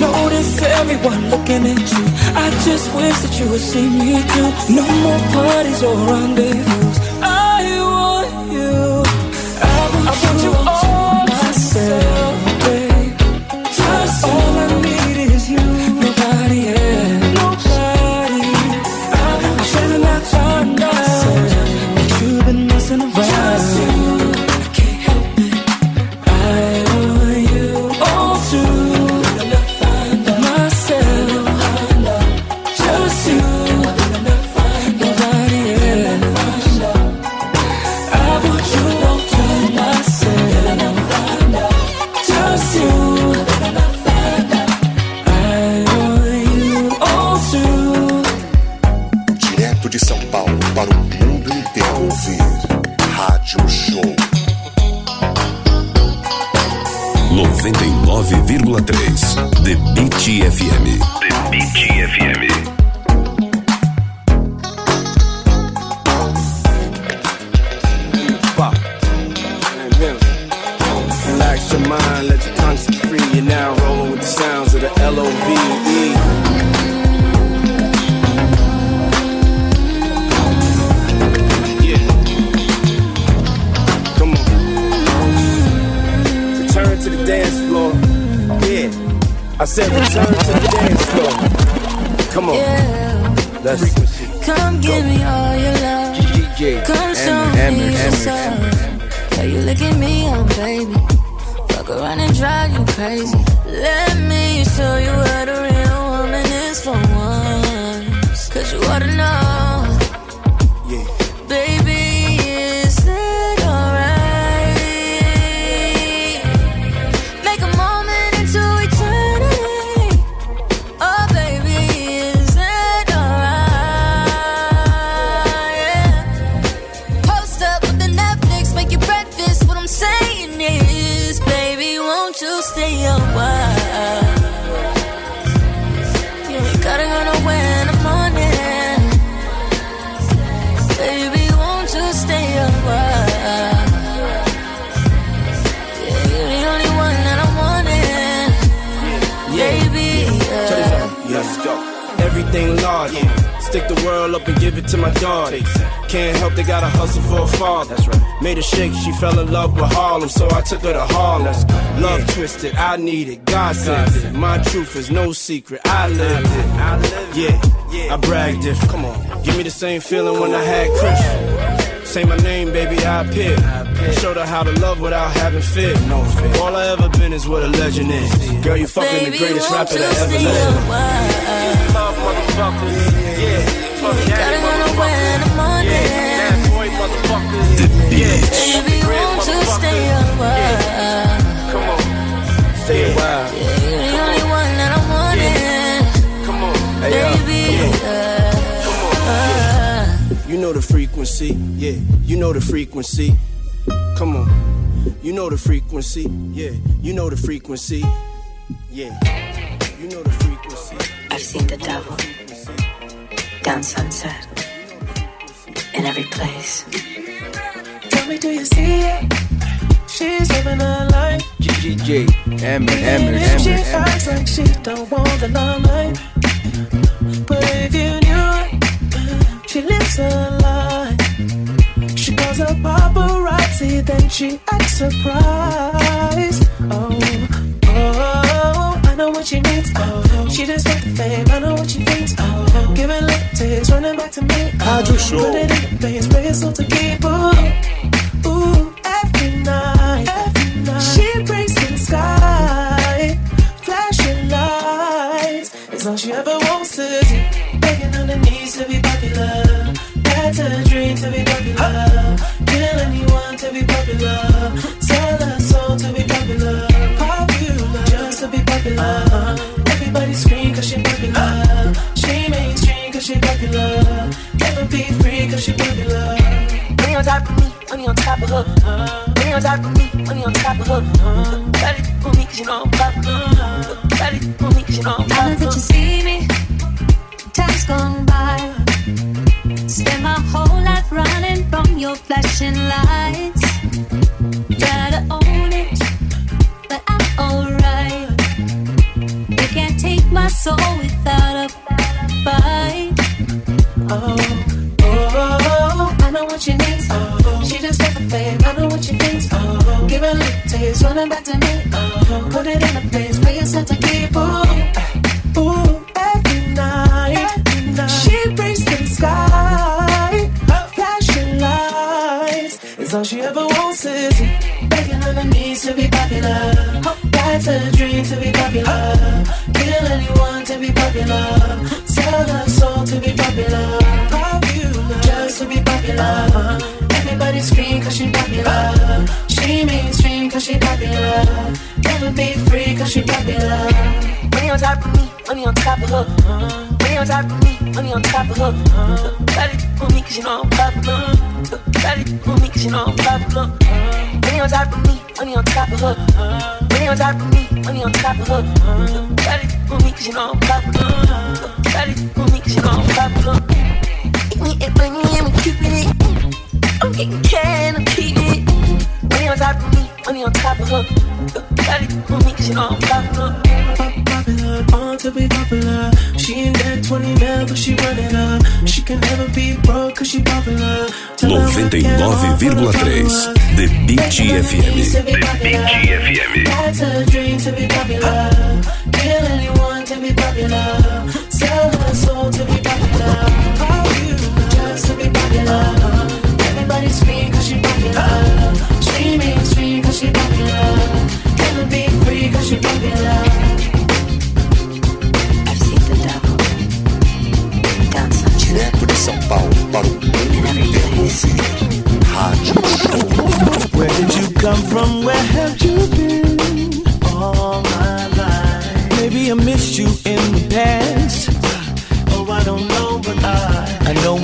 Notice everyone looking at you. I just wish that you would see me too. No more parties or rendezvous. I want you. I want, you all twisted, I need it, God sent it. My truth is no secret, I lived it. Yeah, I bragged it. Come on, give me the same feeling when I had Chris. Say my name, baby, I appear. Showed her how to love without having fear. No fear. All I ever been is what a legend is. Girl, you fucking the greatest rapper that ever stay lived. a while? Love motherfuckers. Yeah. Gotta go nowhere in the morning. The Beat. Baby, won't you frequency. Yeah. You know the frequency. Come on. You know the frequency. Yeah. You know the frequency. Yeah. You know the frequency. I've seen the devil down sunset in every place. Tell me, do you see it? She's living her life. DJ Hammer, Hammer, And if she Hammer, Hammer. acts like she don't want the limelight, but if you knew it, she lives her life. Her paparazzi, then she acts surprised. Oh, oh, I know what she needs. Oh, she just got the fame. I know what she thinks. Oh, it little taste, running back to me. I just oh, Put it in the place, pray it's all to keep. Ooh, top of her. On top of me, on top of her. It for me, cause you know I'm popular. It for me, cause you know I'm Now that you see me, time's gone by. Spend my whole life running from your flashing lights. Try to own it, but I'm alright. You can't take my soul it back to me. Oh, put it in a place, pay yourself to keep. Ooh, ooh, every night, she breaks the sky. Flashing lights is all she ever wants is begging on her knees to be popular. That's a dream to be popular. Kill anyone to be popular. Sell her soul to be popular. Popular, just to be popular. Everybody scream cause she popular. She mainstream cause she popular. Never be free cause she popular. Money on top of me, money on top of her. Money on top of me, money on top of her. Got it for me cause you know I'm popular. Got it for me cause you know I'm popular. Money on top of me, money on top of her. Money on top of me, money on top of her. Got it for me cause you know I'm popular. Got it for me cause you know I'm popular. Eat me and in and keep it. I'm getting can, I'm keeping it. Money on top of me, money on top of her. Got it for me cause you know I'm popular. Popular, born to be popular. She ain't that 20 mil, but she run it up. She can never be broke cause she popular. Tell her what can offer the 99,3. The Beat FM. The Beat FM. That's a dream to be popular. Kill anyone to be popular. Sell her soul to be popular. Popular, just to be popular.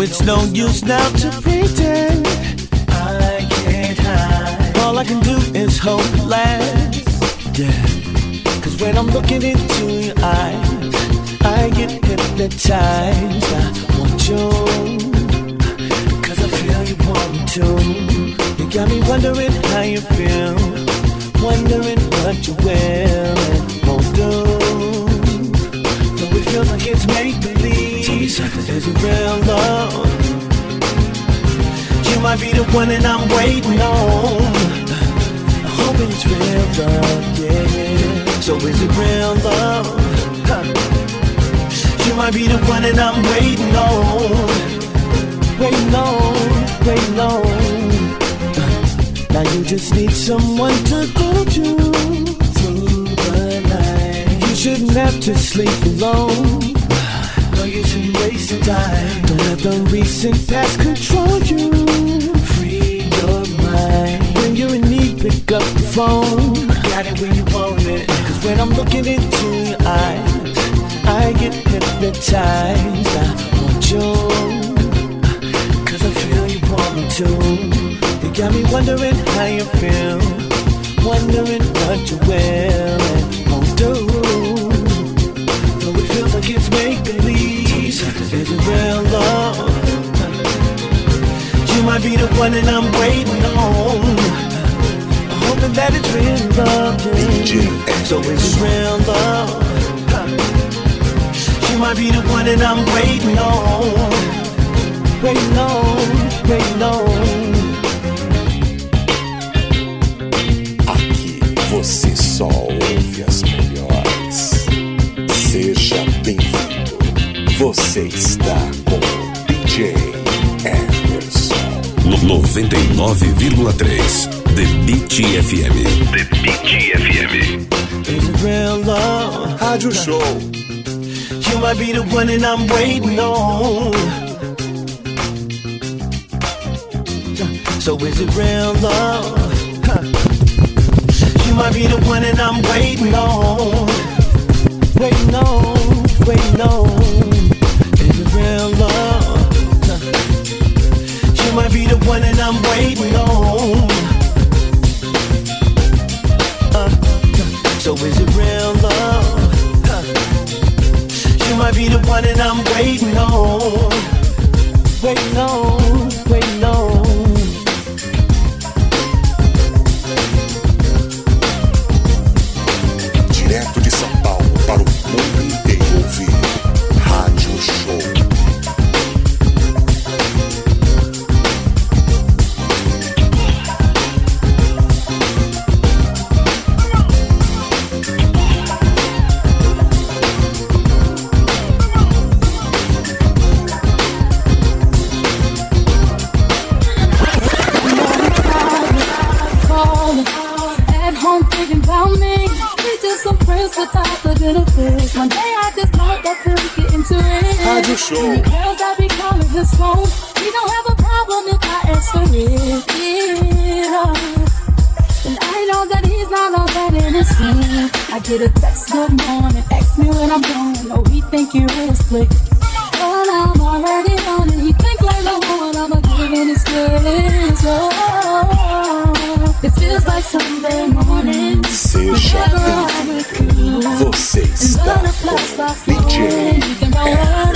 It's no use now to pretend. I can't hide. All I can do is hope it lasts. Yeah. Cause when I'm looking into your eyes, I get hypnotized. I want you. Cause I feel you want me to. You got me wondering how you feel. Wondering what you will and won't do. Though it feels like it's make believe. Is it real love? You might be the one that I'm waiting on. Hoping it's real love, yeah. So is it real love? Huh. You might be the one that I'm waiting on. Waiting on, waiting on. Now you just need someone to go to through the night. You shouldn't have to sleep alone. No use in wasting time. Don't let the recent past control you. Pick up the phone. Got it when you want it. Cause when I'm looking into your eyes, I get hypnotized. I want you. Cause I feel you want me to. You got me wondering how you feel. Wondering what you will and won't do. Though it feels like it's make believe. Is it real love? You might be the one that I'm waiting on. Hoping that it's real love. Yeah. So is it real love? You might be the one that I'm waiting on. Waiting on, waiting on. Aqui você só ouve as melhores. Seja bem-vindo. Você está com o DJ Emerson. No 99,3 The Beat FM. The Beat FM. Is it real love? Rádio Show. You might be the one that I'm waiting on. So is it real love? Huh. You might be the one that I'm waiting on. Waiting on, waiting on. Is it real love? Huh. You might be the one that I'm waiting on. might be the one that I'm waiting on. Waiting on. show. Girls, I be calling his phone. We don't have a problem if I ask for it. And I know that he's not all that innocent. I get a text good morning, ask me when I'm going. No, oh, he think he real slick. But I'm already on it. He think like the one I'ma give in his kiss. Oh, it feels like Sunday morning. Seja bem-vindo. Você está com DJ R.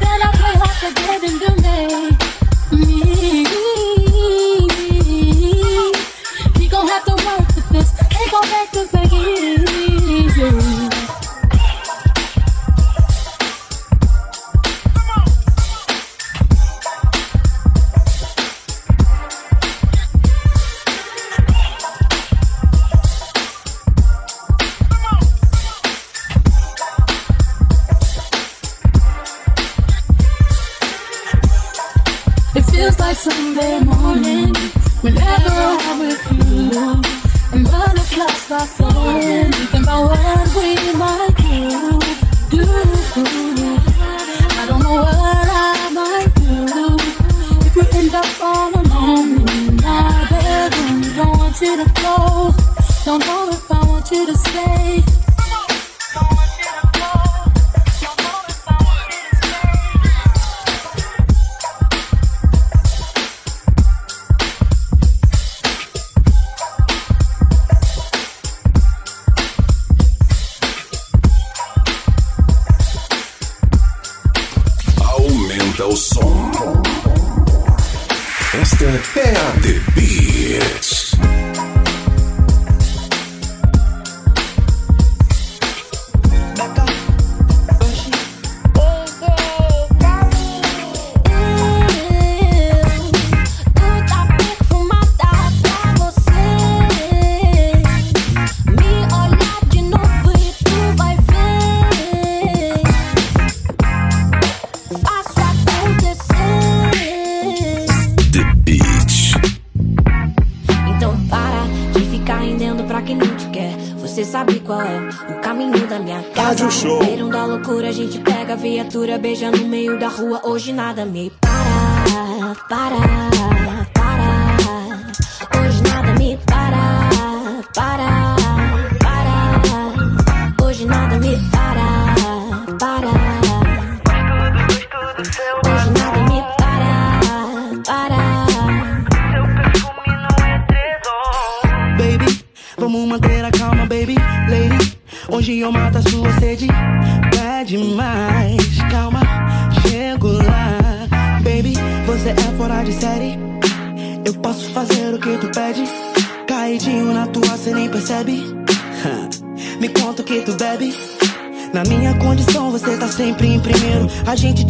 said, didn't do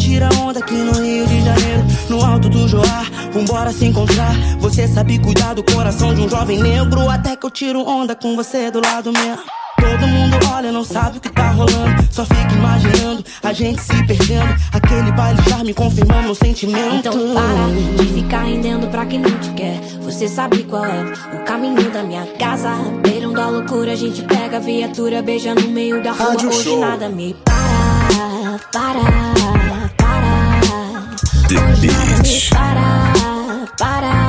tira onda aqui no Rio de Janeiro, no alto do Joá. Vambora se encontrar. Você sabe cuidar do coração de um jovem negro. Até que eu tiro onda com você do lado meu. Todo mundo olha, não sabe o que tá rolando. Só fica imaginando a gente se perdendo. Aquele baile já me confirmando meu sentimento. Então para de ficar rendendo pra quem não te quer. Você sabe qual é o caminho da minha casa. Beirando a loucura, a gente pega a viatura, beija no meio da rua. Rádio Hoje nada me para, para the beach. Para, para.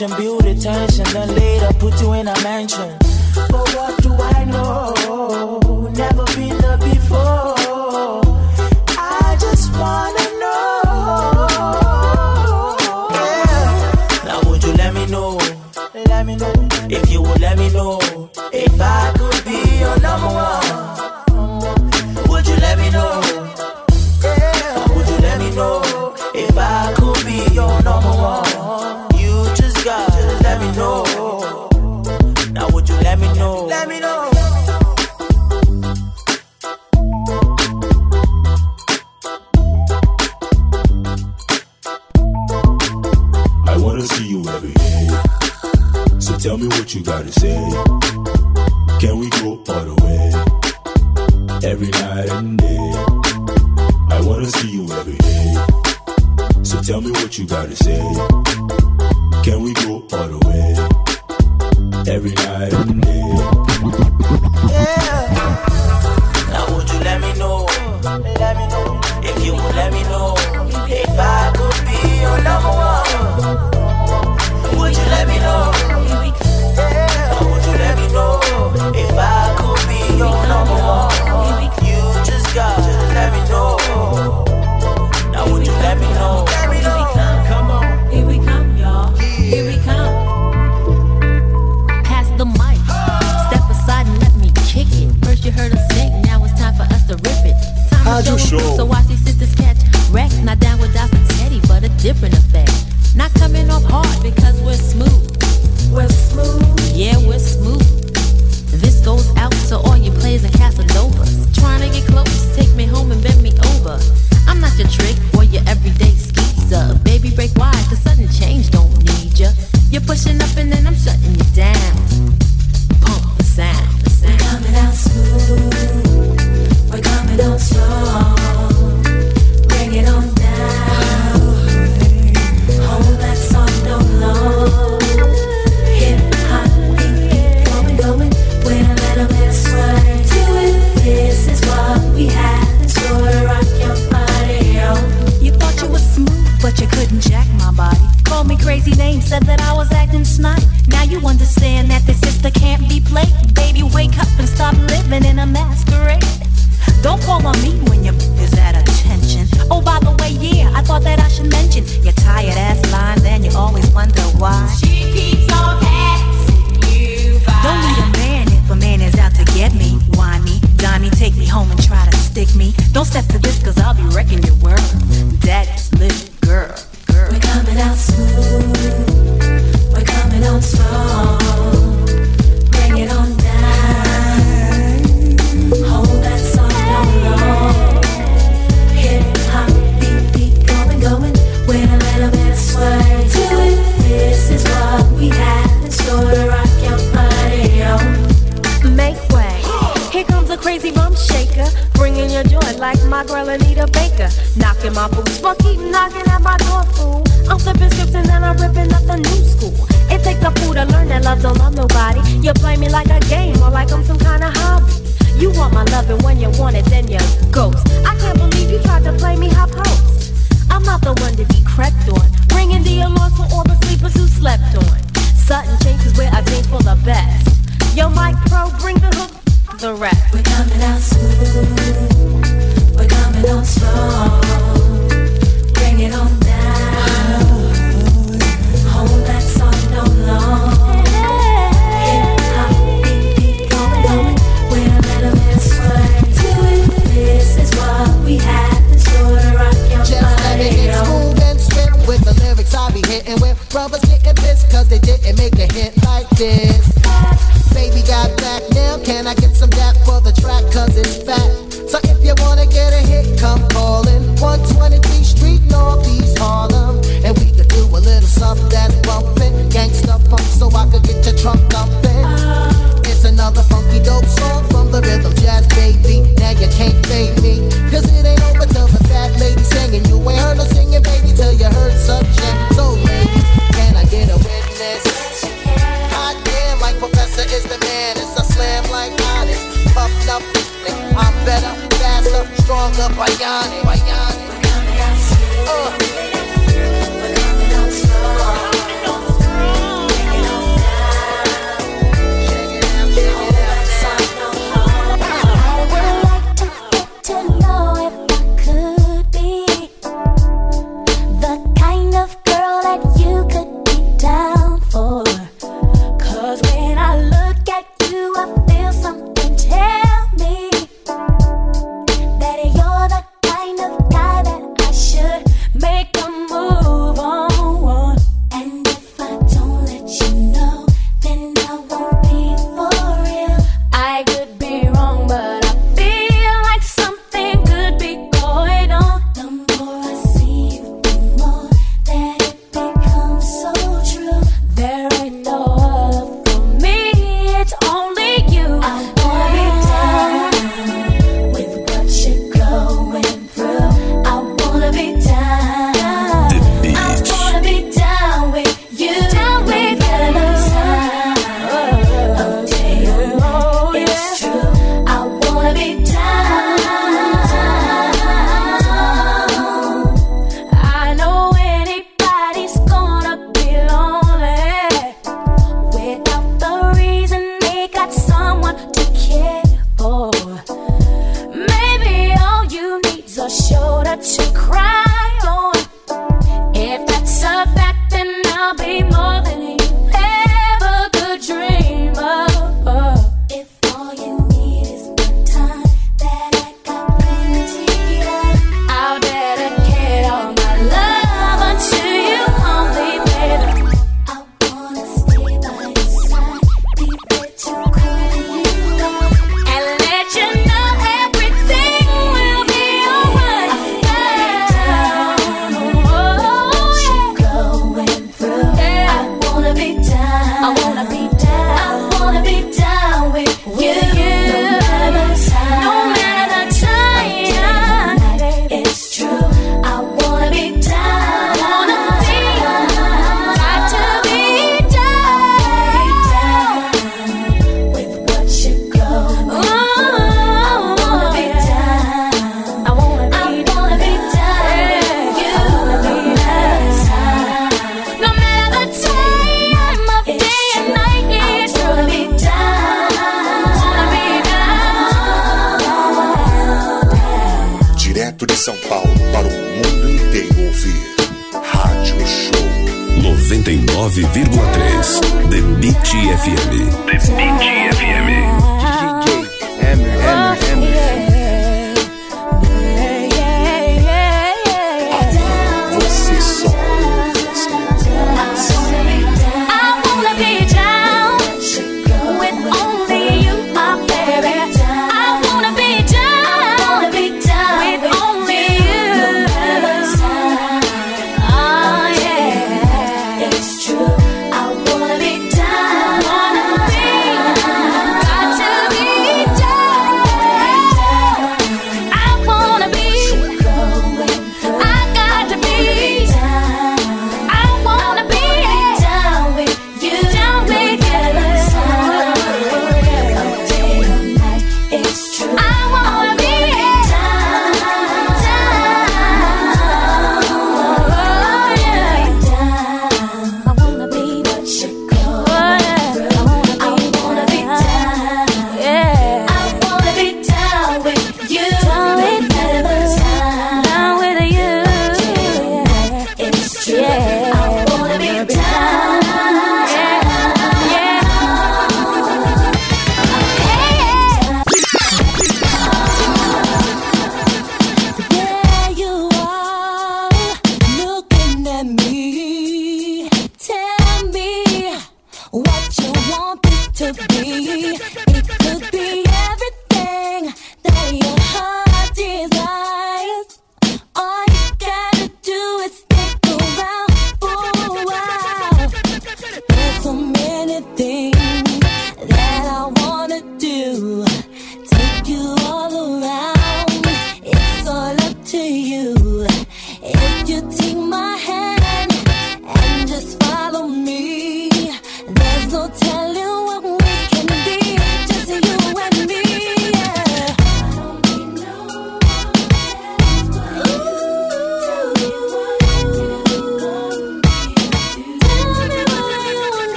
Want beauty, build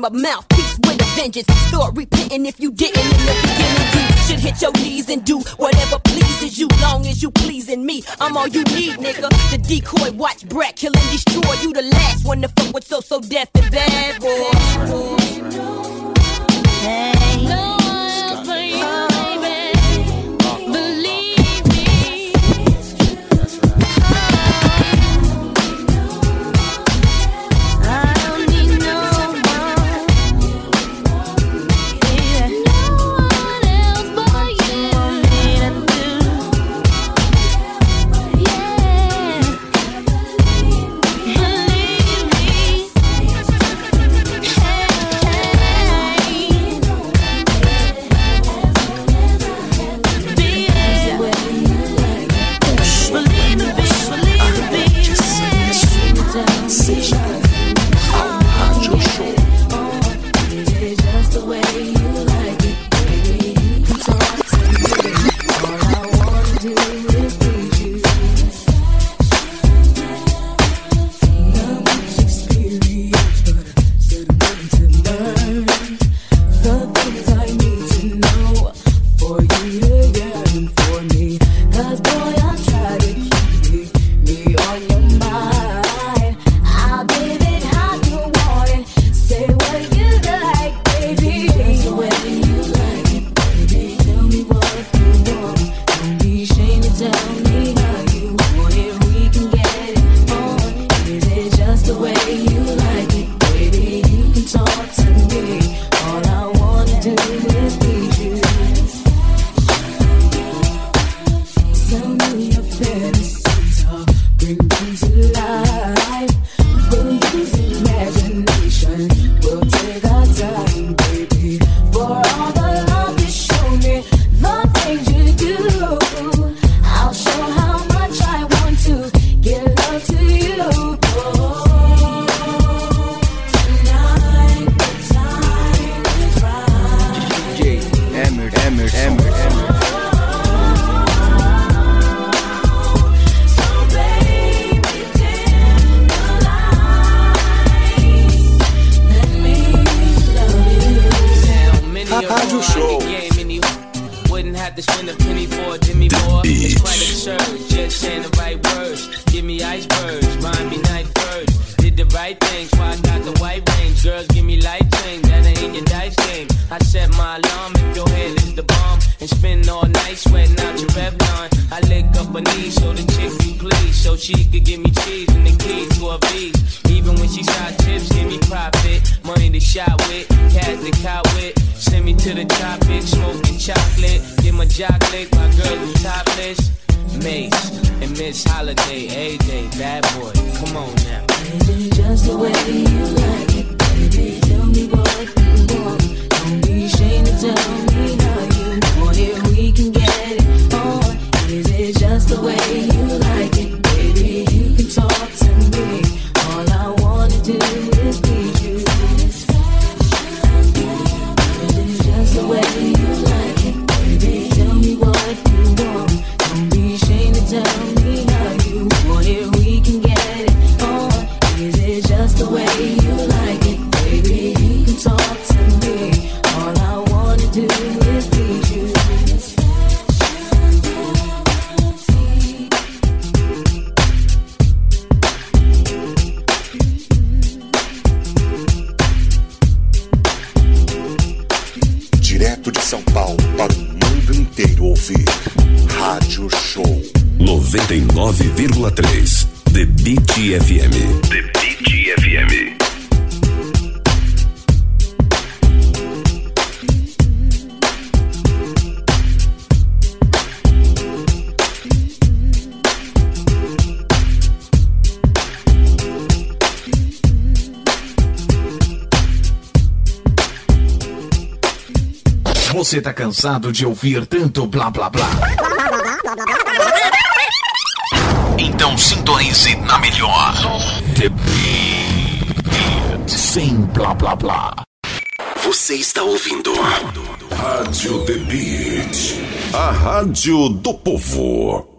my mouth. cansado de ouvir tanto blá blá blá. Então sintonize na melhor. The Beat. Sem blá blá blá. Você está ouvindo. Rádio The Beat. A rádio do povo.